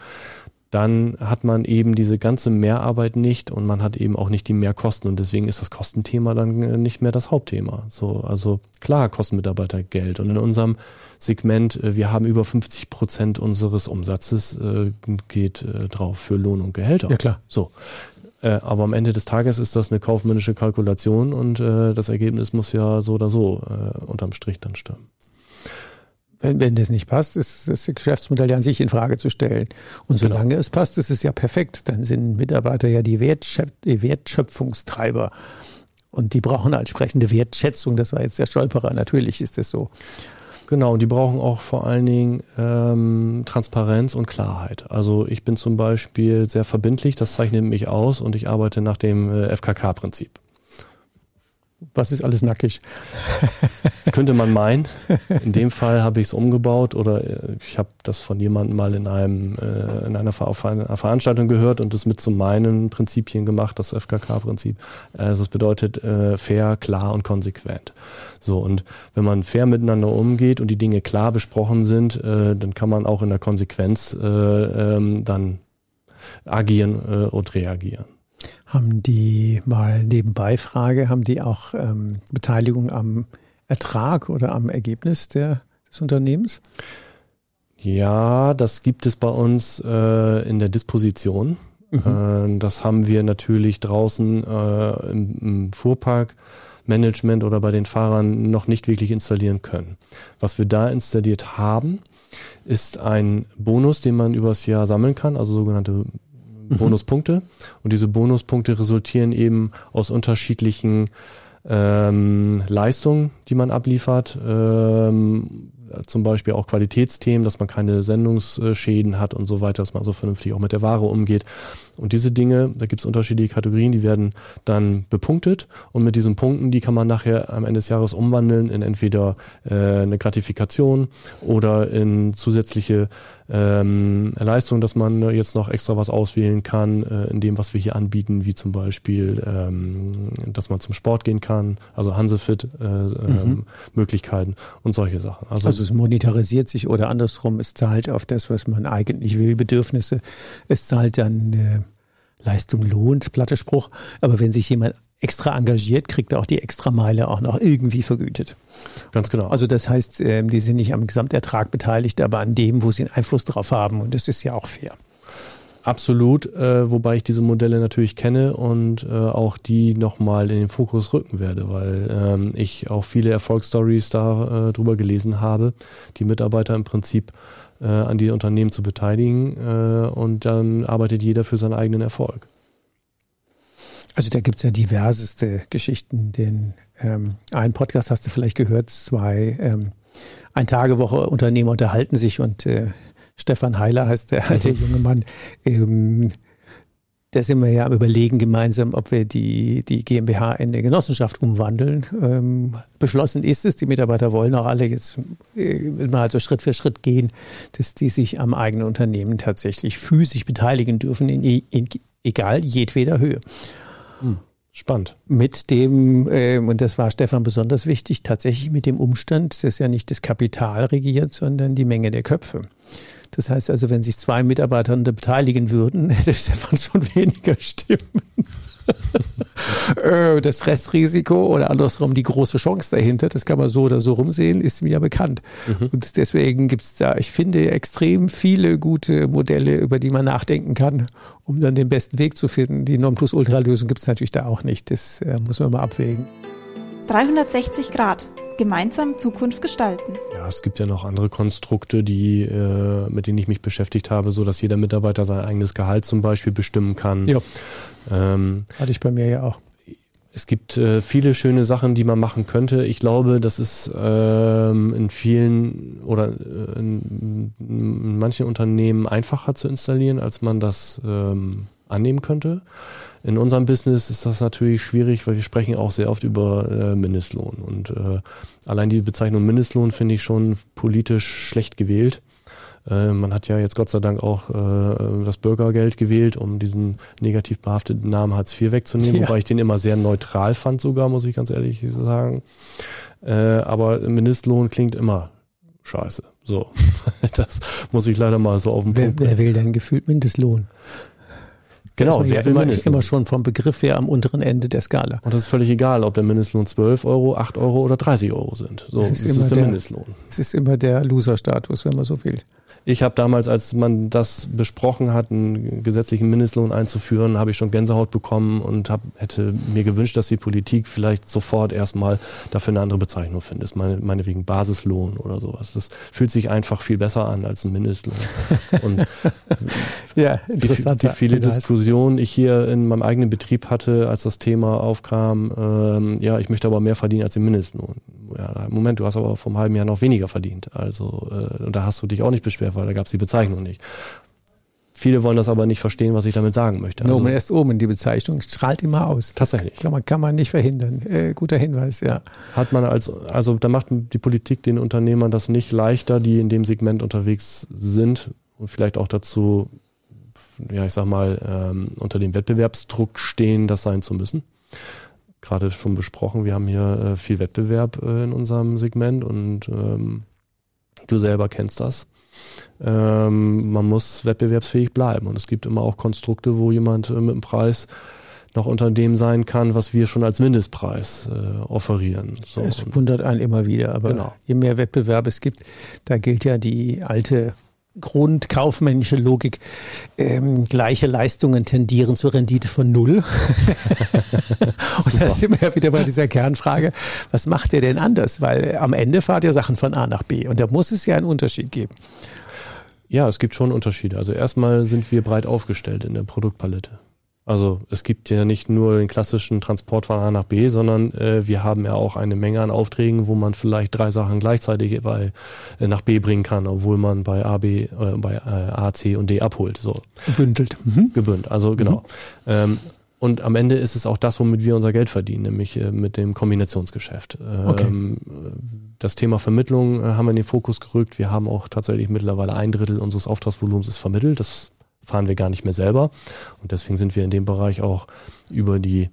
C: dann hat man eben diese ganze Mehrarbeit nicht und man hat eben auch nicht die Mehrkosten und deswegen ist das Kostenthema dann äh, nicht mehr das Hauptthema. So, also klar kosten Mitarbeiter Geld und in unserem Segment, äh, wir haben über 50 Prozent unseres Umsatzes äh, geht äh, drauf für Lohn und Gehälter.
A: Ja klar.
C: So, äh, aber am Ende des Tages ist das eine kaufmännische Kalkulation und äh, das Ergebnis muss ja so oder so unterm Strich dann stimmen.
A: Wenn, wenn das nicht passt, ist das Geschäftsmodell ja an sich in Frage zu stellen. Und genau. solange genau. es passt, ist es ja perfekt. Dann sind Mitarbeiter ja die, Wertschöpf die Wertschöpfungstreiber. Und die brauchen eine entsprechende Wertschätzung. Das war jetzt der Stolperer. Natürlich ist das so.
C: Genau, die brauchen auch vor allen Dingen ähm, Transparenz und Klarheit. Also ich bin zum Beispiel sehr verbindlich, das zeichnet mich aus und ich arbeite nach dem äh, FKK-Prinzip
A: was ist alles nackig?
C: Könnte man meinen. In dem Fall habe ich es umgebaut oder äh, ich habe das von jemandem mal in einem äh, in einer, Ver einer, Veranstaltung gehört und das mit zu meinen Prinzipien gemacht, das FKK-Prinzip. Also es bedeutet äh, fair, klar und konsequent. So und wenn man fair miteinander umgeht und die Dinge klar besprochen sind, äh, dann kann man auch in der Konsequenz äh, ähm, dann agieren äh, und reagieren.
A: Haben die mal nebenbei Frage, haben die auch ähm, Beteiligung am Ertrag oder am Ergebnis der, des Unternehmens?
C: Ja, das gibt es bei uns äh, in der Disposition. Mhm. Äh, das haben wir natürlich draußen äh, im, im Fuhrpark. Management oder bei den Fahrern noch nicht wirklich installieren können. Was wir da installiert haben, ist ein Bonus, den man übers Jahr sammeln kann, also sogenannte Mhm. Bonuspunkte. Und diese Bonuspunkte resultieren eben aus unterschiedlichen ähm, Leistungen, die man abliefert. Ähm, zum Beispiel auch Qualitätsthemen, dass man keine Sendungsschäden hat und so weiter, dass man so vernünftig auch mit der Ware umgeht. Und diese Dinge, da gibt es unterschiedliche Kategorien, die werden dann bepunktet und mit diesen Punkten, die kann man nachher am Ende des Jahres umwandeln in entweder äh, eine Gratifikation oder in zusätzliche ähm, Leistung, dass man jetzt noch extra was auswählen kann äh, in dem, was wir hier anbieten, wie zum Beispiel, ähm, dass man zum Sport gehen kann, also Hansefit äh, ähm, mhm. Möglichkeiten und solche Sachen.
A: Also, also, es monetarisiert sich oder andersrum, es zahlt auf das, was man eigentlich will, Bedürfnisse. Es zahlt dann äh, Leistung lohnt, platter Spruch. Aber wenn sich jemand extra engagiert, kriegt er auch die Extrameile auch noch irgendwie vergütet.
C: Ganz genau.
A: Also das heißt, ähm, die sind nicht am Gesamtertrag beteiligt, aber an dem, wo sie einen Einfluss drauf haben. Und das ist ja auch fair.
C: Absolut, äh, wobei ich diese Modelle natürlich kenne und äh, auch die nochmal in den Fokus rücken werde, weil ähm, ich auch viele Erfolgsstories da äh, drüber gelesen habe, die Mitarbeiter im Prinzip äh, an die Unternehmen zu beteiligen äh, und dann arbeitet jeder für seinen eigenen Erfolg.
A: Also da gibt es ja diverseste Geschichten. Den ähm, einen Podcast hast du vielleicht gehört, zwei ähm, ein Tagewoche Unternehmer unterhalten sich und äh, Stefan Heiler heißt der alte junge Mann. Ähm, da sind wir ja am Überlegen gemeinsam, ob wir die, die GmbH in eine Genossenschaft umwandeln. Ähm, beschlossen ist es, die Mitarbeiter wollen auch alle jetzt äh, mal also Schritt für Schritt gehen, dass die sich am eigenen Unternehmen tatsächlich physisch beteiligen dürfen, in, in egal jedweder Höhe.
C: Hm. Spannend.
A: Mit dem, äh, und das war Stefan besonders wichtig, tatsächlich mit dem Umstand, dass ja nicht das Kapital regiert, sondern die Menge der Köpfe. Das heißt also, wenn sich zwei Mitarbeiter beteiligen würden, hätte Stefan schon weniger Stimmen. Äh, das Restrisiko oder andersrum die große Chance dahinter, das kann man so oder so rumsehen, ist mir ja bekannt. Mhm. Und deswegen gibt es da, ich finde, extrem viele gute Modelle, über die man nachdenken kann, um dann den besten Weg zu finden. Die Nonplusultra-Lösung gibt es natürlich da auch nicht. Das äh, muss man mal abwägen.
B: 360 Grad. Gemeinsam Zukunft gestalten.
C: Ja, es gibt ja noch andere Konstrukte, die, äh, mit denen ich mich beschäftigt habe, so dass jeder Mitarbeiter sein eigenes Gehalt zum Beispiel bestimmen kann.
A: Ja. Ähm, Hatte ich bei mir ja auch.
C: Es gibt äh, viele schöne Sachen, die man machen könnte. Ich glaube, das ist ähm, in vielen oder äh, in, in, manchen Unternehmen einfacher zu installieren, als man das ähm, annehmen könnte. In unserem Business ist das natürlich schwierig, weil wir sprechen auch sehr oft über äh, Mindestlohn. Und äh, allein die Bezeichnung Mindestlohn finde ich schon politisch schlecht gewählt. Äh, man hat ja jetzt Gott sei Dank auch äh, das Bürgergeld gewählt, um diesen negativ behafteten Namen Hartz IV wegzunehmen, ja. wobei ich den immer sehr neutral fand sogar, muss ich ganz ehrlich sagen. Äh, aber Mindestlohn klingt immer scheiße. So, das muss ich leider mal so auf den
A: Punkt. Wer, wer will denn gefühlt Mindestlohn?
C: Genau,
A: wer will immer, immer schon vom Begriff her am unteren Ende der Skala.
C: Und das ist völlig egal, ob der Mindestlohn 12 Euro, 8 Euro oder 30 Euro sind. So,
A: es ist, das ist der, der Mindestlohn. Es ist immer der Loser-Status, wenn man so will.
C: Ich habe damals, als man das besprochen hat, einen gesetzlichen Mindestlohn einzuführen, habe ich schon Gänsehaut bekommen und hab, hätte mir gewünscht, dass die Politik vielleicht sofort erstmal dafür eine andere Bezeichnung findet. Meine, meinetwegen Basislohn oder sowas. Das fühlt sich einfach viel besser an als ein Mindestlohn. Und
A: ja, interessant.
C: Die, die viele Diskussionen ich hier in meinem eigenen Betrieb hatte, als das Thema aufkam, ähm, ja, ich möchte aber mehr verdienen als den Mindestlohn. Ja, Moment, du hast aber vom halben Jahr noch weniger verdient. Also, äh, und da hast du dich auch nicht beschwert weil da gab es die Bezeichnung nicht. Viele wollen das aber nicht verstehen, was ich damit sagen möchte.
A: Also, Nomen erst oben die Bezeichnung, strahlt immer aus.
C: Tatsächlich.
A: Ich glaube, man kann man nicht verhindern. Äh, guter Hinweis, ja.
C: Hat man als, also da macht die Politik den Unternehmern das nicht leichter, die in dem Segment unterwegs sind und vielleicht auch dazu, ja, ich sag mal, ähm, unter dem Wettbewerbsdruck stehen, das sein zu müssen. Gerade schon besprochen, wir haben hier äh, viel Wettbewerb äh, in unserem Segment und ähm, du selber kennst das ähm, man muss wettbewerbsfähig bleiben. Und es gibt immer auch Konstrukte, wo jemand äh, mit dem Preis noch unter dem sein kann, was wir schon als Mindestpreis äh, offerieren.
A: So. Es wundert einen immer wieder, aber genau. je mehr Wettbewerb es gibt, da gilt ja die alte grundkaufmännische Logik, ähm, gleiche Leistungen tendieren zur Rendite von null. und da sind wir ja wieder bei dieser Kernfrage, was macht ihr denn anders? Weil am Ende fahrt ihr Sachen von A nach B und da muss es ja einen Unterschied geben.
C: Ja, es gibt schon Unterschiede. Also erstmal sind wir breit aufgestellt in der Produktpalette. Also es gibt ja nicht nur den klassischen Transport von A nach B, sondern äh, wir haben ja auch eine Menge an Aufträgen, wo man vielleicht drei Sachen gleichzeitig bei, äh, nach B bringen kann, obwohl man bei A, B, äh, bei äh, A, C und D abholt. So.
A: Gebündelt.
C: Mhm. Gebündelt, also genau. Mhm. Ähm, und am Ende ist es auch das, womit wir unser Geld verdienen, nämlich äh, mit dem Kombinationsgeschäft.
A: Okay. Ähm,
C: das Thema Vermittlung äh, haben wir in den Fokus gerückt. Wir haben auch tatsächlich mittlerweile ein Drittel unseres Auftragsvolumens ist vermittelt. Das fahren wir gar nicht mehr selber. Und deswegen sind wir in dem Bereich auch über die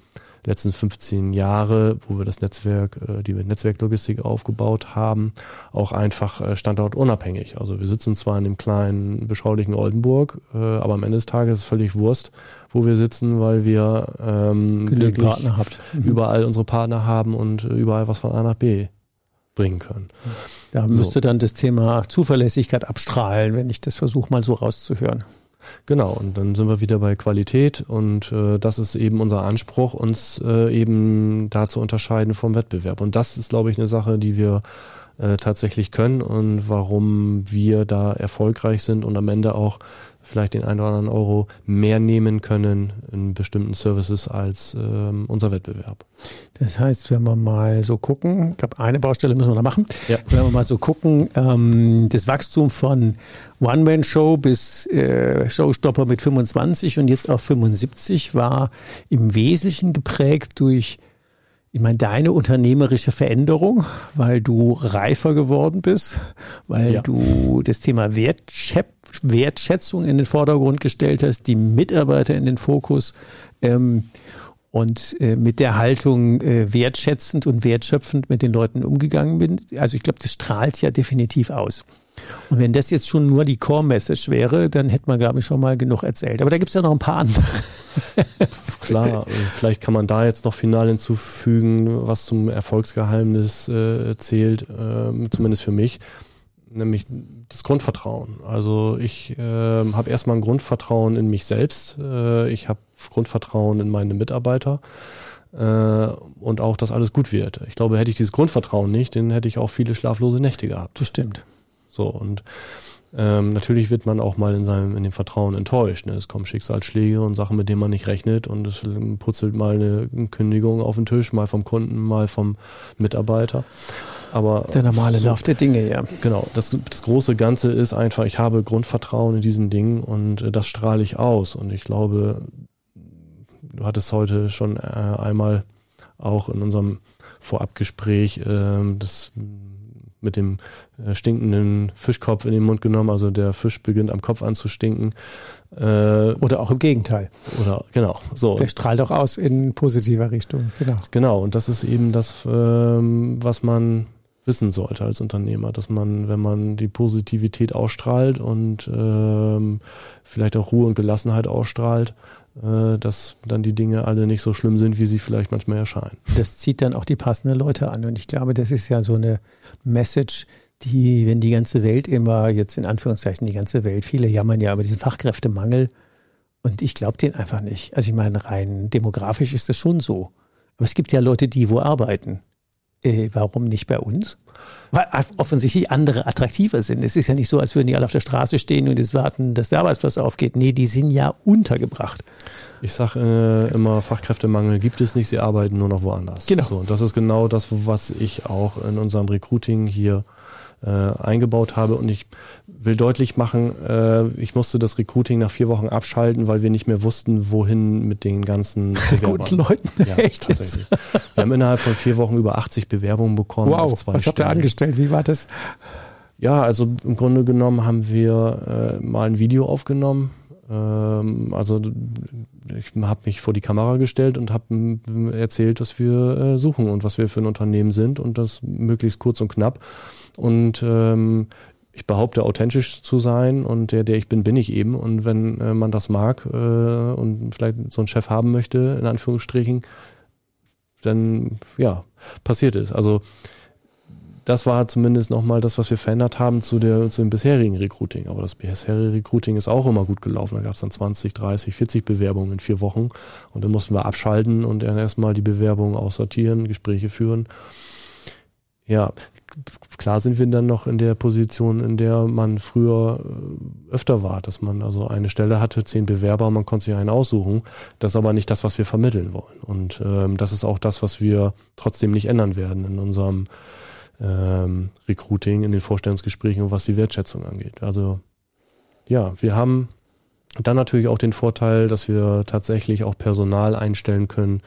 C: letzten 15 Jahre, wo wir das Netzwerk, äh, die Netzwerklogistik aufgebaut haben, auch einfach äh, standortunabhängig. Also wir sitzen zwar in dem kleinen, beschaulichen Oldenburg, äh, aber am Ende des Tages ist es völlig Wurst, wo wir sitzen, weil wir ähm,
A: wirklich Partner habt.
C: Mhm. überall unsere Partner haben und überall was von A nach B bringen können.
A: Da müsste so. dann das Thema Zuverlässigkeit abstrahlen, wenn ich das versuche mal so rauszuhören.
C: Genau, und dann sind wir wieder bei Qualität und äh, das ist eben unser Anspruch, uns äh, eben da zu unterscheiden vom Wettbewerb. Und das ist, glaube ich, eine Sache, die wir äh, tatsächlich können und warum wir da erfolgreich sind und am Ende auch vielleicht den einen oder anderen Euro mehr nehmen können in bestimmten Services als ähm, unser Wettbewerb.
A: Das heißt, wenn wir mal so gucken, ich glaube, eine Baustelle müssen wir noch machen. Ja. Wenn wir mal so gucken, ähm, das Wachstum von One-Man-Show bis äh, Showstopper mit 25 und jetzt auf 75 war im Wesentlichen geprägt durch ich meine, deine unternehmerische Veränderung, weil du reifer geworden bist, weil ja. du das Thema Wertschätzung in den Vordergrund gestellt hast, die Mitarbeiter in den Fokus ähm, und äh, mit der Haltung äh, wertschätzend und wertschöpfend mit den Leuten umgegangen bin. Also ich glaube, das strahlt ja definitiv aus. Und wenn das jetzt schon nur die Core-Message wäre, dann hätte man, glaube ich, schon mal genug erzählt. Aber da gibt es ja noch ein paar andere.
C: Klar, vielleicht kann man da jetzt noch final hinzufügen, was zum Erfolgsgeheimnis äh, zählt, äh, zumindest für mich, nämlich das Grundvertrauen. Also ich äh, habe erstmal ein Grundvertrauen in mich selbst, äh, ich habe Grundvertrauen in meine Mitarbeiter äh, und auch, dass alles gut wird. Ich glaube, hätte ich dieses Grundvertrauen nicht, dann hätte ich auch viele schlaflose Nächte gehabt.
A: Das stimmt.
C: So und ähm, natürlich wird man auch mal in seinem, in dem Vertrauen enttäuscht. Ne? Es kommen Schicksalsschläge und Sachen, mit denen man nicht rechnet und es putzelt mal eine Kündigung auf den Tisch, mal vom Kunden, mal vom Mitarbeiter. Aber
A: der normale so, Lauf der Dinge, ja.
C: Genau. Das, das große Ganze ist einfach, ich habe Grundvertrauen in diesen Dingen und äh, das strahle ich aus. Und ich glaube, du hattest heute schon äh, einmal auch in unserem Vorabgespräch äh, das mit dem äh, stinkenden Fischkopf in den Mund genommen. Also der Fisch beginnt am Kopf an zu stinken.
A: Äh, oder auch im Gegenteil.
C: Oder genau. So.
A: Der strahlt auch aus in positiver Richtung.
C: Genau. Genau. Und das ist eben das, ähm, was man wissen sollte als Unternehmer, dass man, wenn man die Positivität ausstrahlt und ähm, vielleicht auch Ruhe und Gelassenheit ausstrahlt, äh, dass dann die Dinge alle nicht so schlimm sind, wie sie vielleicht manchmal erscheinen.
A: Das zieht dann auch die passenden Leute an. Und ich glaube, das ist ja so eine Message, die, wenn die ganze Welt immer, jetzt in Anführungszeichen die ganze Welt, viele jammern ja über diesen Fachkräftemangel. Und ich glaube den einfach nicht. Also ich meine, rein demografisch ist das schon so. Aber es gibt ja Leute, die wo arbeiten. Äh, warum nicht bei uns? Weil offensichtlich andere attraktiver sind. Es ist ja nicht so, als würden die alle auf der Straße stehen und jetzt warten, dass der Arbeitsplatz aufgeht. Nee, die sind ja untergebracht.
C: Ich sage äh, immer, Fachkräftemangel gibt es nicht, sie arbeiten nur noch woanders.
A: Genau.
C: So, und das ist genau das, was ich auch in unserem Recruiting hier äh, eingebaut habe. Und ich will deutlich machen, äh, ich musste das Recruiting nach vier Wochen abschalten, weil wir nicht mehr wussten, wohin mit den ganzen
A: Bewerbern. Guten Leuten,
C: ja, echt tatsächlich. Wir haben innerhalb von vier Wochen über 80 Bewerbungen bekommen.
A: Wow, was habt ihr angestellt? Wie war das?
C: Ja, also im Grunde genommen haben wir äh, mal ein Video aufgenommen. Ähm, also ich habe mich vor die Kamera gestellt und habe erzählt, was wir äh, suchen und was wir für ein Unternehmen sind und das möglichst kurz und knapp. Und ähm, ich behaupte, authentisch zu sein und der, der ich bin, bin ich eben. Und wenn äh, man das mag äh, und vielleicht so einen Chef haben möchte, in Anführungsstrichen, dann ja, passiert es. Also das war zumindest nochmal das, was wir verändert haben zu, der, zu dem bisherigen Recruiting. Aber das bisherige Recruiting ist auch immer gut gelaufen. Da gab es dann 20, 30, 40 Bewerbungen in vier Wochen. Und dann mussten wir abschalten und dann erstmal die Bewerbungen aussortieren, Gespräche führen. Ja, klar sind wir dann noch in der Position, in der man früher äh, öfter war, dass man also eine Stelle hatte, zehn Bewerber, man konnte sich einen aussuchen. Das ist aber nicht das, was wir vermitteln wollen. Und ähm, das ist auch das, was wir trotzdem nicht ändern werden in unserem ähm, Recruiting, in den Vorstellungsgesprächen und was die Wertschätzung angeht. Also ja, wir haben dann natürlich auch den Vorteil, dass wir tatsächlich auch Personal einstellen können,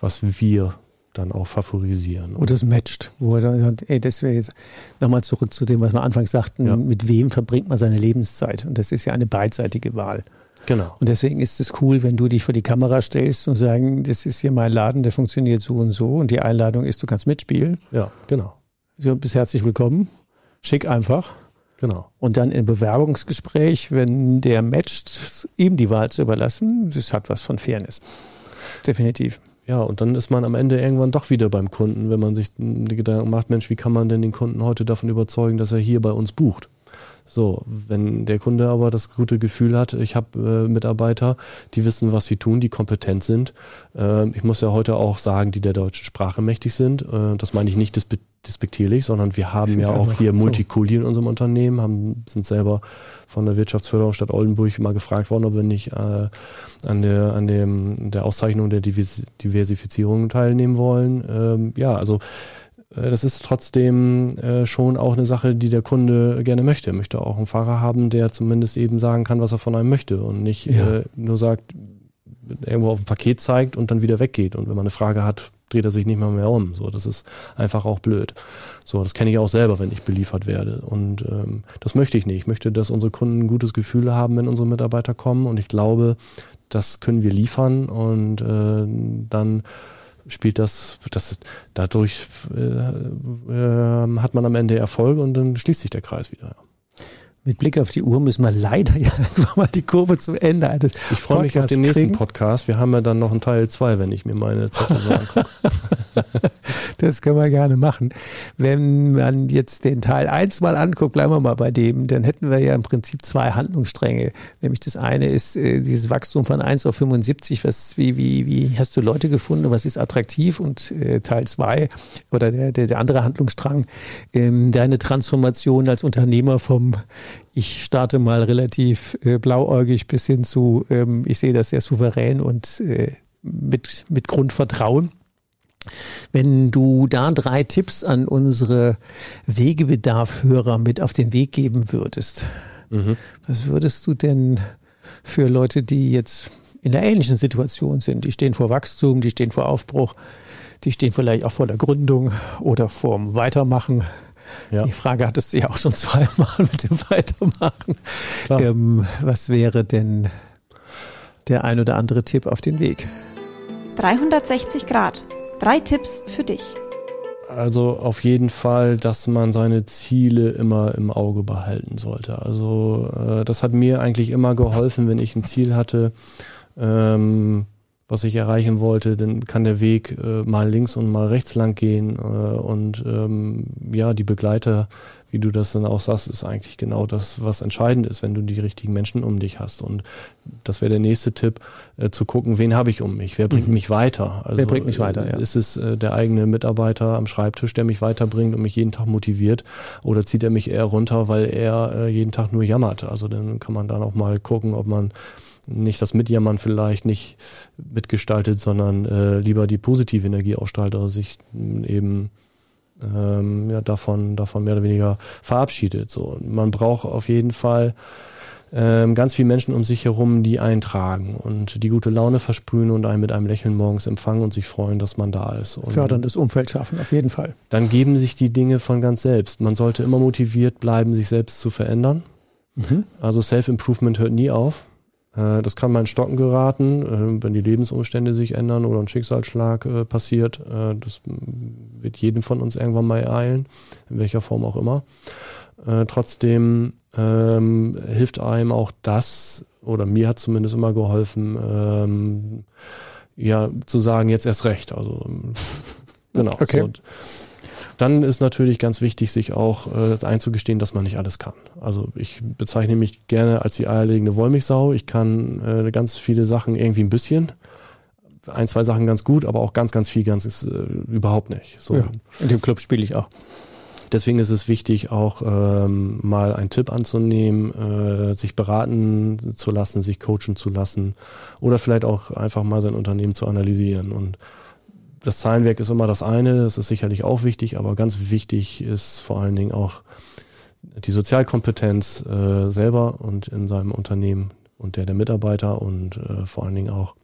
C: was wir dann auch favorisieren.
A: Oder es matcht, wo er dann sagt, ey, das wäre jetzt nochmal zurück zu dem, was wir anfangs sagten, ja. mit wem verbringt man seine Lebenszeit? Und das ist ja eine beidseitige Wahl.
C: Genau.
A: Und deswegen ist es cool, wenn du dich vor die Kamera stellst und sagen, das ist hier mein Laden, der funktioniert so und so und die Einladung ist, du kannst mitspielen.
C: Ja, genau.
A: So, bist herzlich willkommen. Schick einfach.
C: Genau.
A: Und dann im Bewerbungsgespräch, wenn der matcht, ihm die Wahl zu überlassen, das hat was von Fairness. Definitiv.
C: Ja, und dann ist man am Ende irgendwann doch wieder beim Kunden, wenn man sich die Gedanken macht, Mensch, wie kann man denn den Kunden heute davon überzeugen, dass er hier bei uns bucht? So, wenn der Kunde aber das gute Gefühl hat, ich habe äh, Mitarbeiter, die wissen, was sie tun, die kompetent sind. Äh, ich muss ja heute auch sagen, die der deutschen Sprache mächtig sind. Äh, das meine ich nicht despektierlich, sondern wir haben ja auch hier Multikulti so. in unserem Unternehmen, haben, sind selber von der Wirtschaftsförderung Stadt Oldenburg mal gefragt worden, ob wir nicht äh, an der an dem der Auszeichnung der Diversifizierung teilnehmen wollen. Ähm, ja, also äh, das ist trotzdem äh, schon auch eine Sache, die der Kunde gerne möchte. Er möchte auch einen Fahrer haben, der zumindest eben sagen kann, was er von einem möchte und nicht ja. äh, nur sagt, irgendwo auf ein Paket zeigt und dann wieder weggeht. Und wenn man eine Frage hat, dreht er sich nicht mehr mehr um. So, das ist einfach auch blöd. So, das kenne ich auch selber, wenn ich beliefert werde. Und ähm, das möchte ich nicht. Ich möchte, dass unsere Kunden ein gutes Gefühl haben, wenn unsere Mitarbeiter kommen. Und ich glaube, das können wir liefern und äh, dann spielt das, das dadurch äh, äh, hat man am Ende Erfolg und dann schließt sich der Kreis wieder.
A: Mit Blick auf die Uhr müssen wir leider ja mal die Kurve zum Ende eines
C: Ich freue mich auf den nächsten kriegen. Podcast. Wir haben ja dann noch einen Teil 2, wenn ich mir meine Zettel so angucke.
A: das können wir gerne machen. Wenn man jetzt den Teil 1 mal anguckt, bleiben wir mal bei dem, dann hätten wir ja im Prinzip zwei Handlungsstränge. Nämlich das eine ist äh, dieses Wachstum von 1 auf 75. Was, wie, wie, wie hast du Leute gefunden? Was ist attraktiv? Und äh, Teil 2 oder der, der, der andere Handlungsstrang, ähm, deine Transformation als Unternehmer vom ich starte mal relativ äh, blauäugig bis hin zu, ähm, ich sehe das sehr souverän und äh, mit, mit Grundvertrauen. Wenn du da drei Tipps an unsere Wegebedarf-Hörer mit auf den Weg geben würdest, mhm. was würdest du denn für Leute, die jetzt in der ähnlichen Situation sind, die stehen vor Wachstum, die stehen vor Aufbruch, die stehen vielleicht auch vor der Gründung oder vorm Weitermachen, ja. Die Frage hattest du ja auch schon zweimal mit dem Weitermachen. Ähm, was wäre denn der ein oder andere Tipp auf den Weg?
B: 360 Grad. Drei Tipps für dich.
C: Also auf jeden Fall, dass man seine Ziele immer im Auge behalten sollte. Also äh, das hat mir eigentlich immer geholfen, wenn ich ein Ziel hatte, ähm, was ich erreichen wollte, dann kann der Weg äh, mal links und mal rechts lang gehen. Äh, und ähm, ja, die Begleiter, wie du das dann auch sagst, ist eigentlich genau das, was entscheidend ist, wenn du die richtigen Menschen um dich hast. Und das wäre der nächste Tipp, äh, zu gucken, wen habe ich um mich? Wer bringt mhm. mich weiter?
A: Also, Wer bringt mich weiter? Ja.
C: Ist es äh, der eigene Mitarbeiter am Schreibtisch, der mich weiterbringt und mich jeden Tag motiviert? Oder zieht er mich eher runter, weil er äh, jeden Tag nur jammert? Also dann kann man dann auch mal gucken, ob man nicht das Mitjammern vielleicht nicht mitgestaltet, sondern äh, lieber die positive Energie ausstrahlt, oder sich eben ähm, ja, davon, davon mehr oder weniger verabschiedet. So. Man braucht auf jeden Fall ähm, ganz viele Menschen um sich herum, die eintragen und die gute Laune versprühen und einen mit einem Lächeln morgens empfangen und sich freuen, dass man da ist. Und
A: Förderndes Umfeld schaffen, auf jeden Fall.
C: Dann geben sich die Dinge von ganz selbst. Man sollte immer motiviert bleiben, sich selbst zu verändern. Mhm. Also Self-Improvement hört nie auf. Äh, das kann mal in Stocken geraten, äh, wenn die Lebensumstände sich ändern oder ein Schicksalsschlag äh, passiert. Das wird jedem von uns irgendwann mal ereilen, in welcher Form auch immer. Trotzdem ähm, hilft einem auch das, oder mir hat zumindest immer geholfen, ähm, ja, zu sagen, jetzt erst recht. Also genau. Okay. So, dann ist natürlich ganz wichtig, sich auch äh, einzugestehen, dass man nicht alles kann. Also ich bezeichne mich gerne als die eierlegende Wollmilchsau. Ich kann äh, ganz viele Sachen irgendwie ein bisschen. Ein, zwei Sachen ganz gut, aber auch ganz, ganz viel ganz ist äh, überhaupt nicht.
A: So. Ja, in dem Club spiele ich auch.
C: Deswegen ist es wichtig, auch ähm, mal einen Tipp anzunehmen, äh, sich beraten zu lassen, sich coachen zu lassen oder vielleicht auch einfach mal sein Unternehmen zu analysieren. Und das Zahlenwerk ist immer das eine, das ist sicherlich auch wichtig, aber ganz wichtig ist vor allen Dingen auch die Sozialkompetenz äh, selber und in seinem Unternehmen und der der Mitarbeiter und äh, vor allen Dingen auch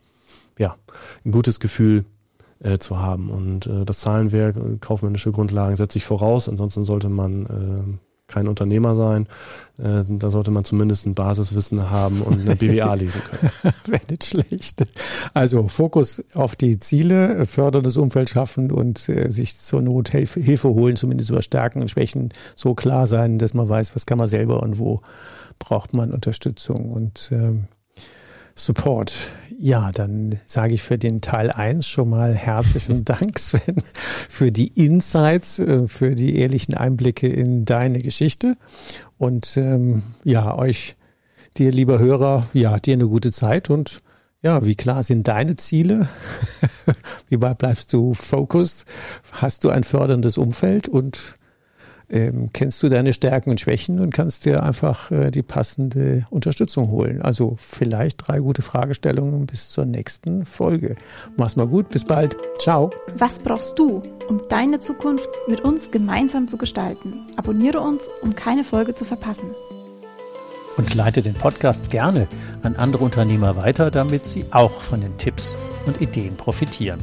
C: ja ein gutes Gefühl äh, zu haben. Und äh, das Zahlenwerk, kaufmännische Grundlagen setze ich voraus, ansonsten sollte man äh, kein Unternehmer sein. Äh, da sollte man zumindest ein Basiswissen haben und eine BWA lesen können.
A: Wäre nicht schlecht. Also Fokus auf die Ziele, förderndes Umfeld schaffen und äh, sich zur Not Hilfe, Hilfe holen, zumindest über Stärken und Schwächen so klar sein, dass man weiß, was kann man selber und wo braucht man Unterstützung. Und ähm, Support. Ja, dann sage ich für den Teil 1 schon mal herzlichen Dank, Sven, für die Insights, äh, für die ehrlichen Einblicke in deine Geschichte. Und ähm, ja, euch, dir lieber Hörer, ja, dir eine gute Zeit und ja, wie klar sind deine Ziele? wie weit bleibst du fokussiert? Hast du ein förderndes Umfeld und ähm, kennst du deine Stärken und Schwächen und kannst dir einfach äh, die passende Unterstützung holen. Also vielleicht drei gute Fragestellungen bis zur nächsten Folge. Mach's mal gut, bis bald. Ciao.
B: Was brauchst du, um deine Zukunft mit uns gemeinsam zu gestalten? Abonniere uns, um keine Folge zu verpassen.
A: Und leite den Podcast gerne an andere Unternehmer weiter, damit sie auch von den Tipps und Ideen profitieren.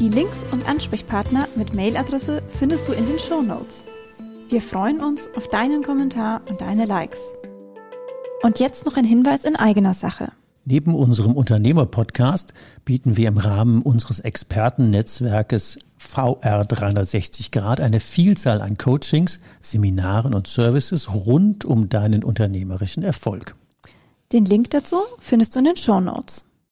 B: Die Links und Ansprechpartner mit Mailadresse findest du in den Show Notes. Wir freuen uns auf deinen Kommentar und deine Likes. Und jetzt noch ein Hinweis in eigener Sache.
A: Neben unserem Unternehmer-Podcast bieten wir im Rahmen unseres Expertennetzwerkes VR 360 Grad eine Vielzahl an Coachings, Seminaren und Services rund um deinen unternehmerischen Erfolg.
B: Den Link dazu findest du in den Show Notes.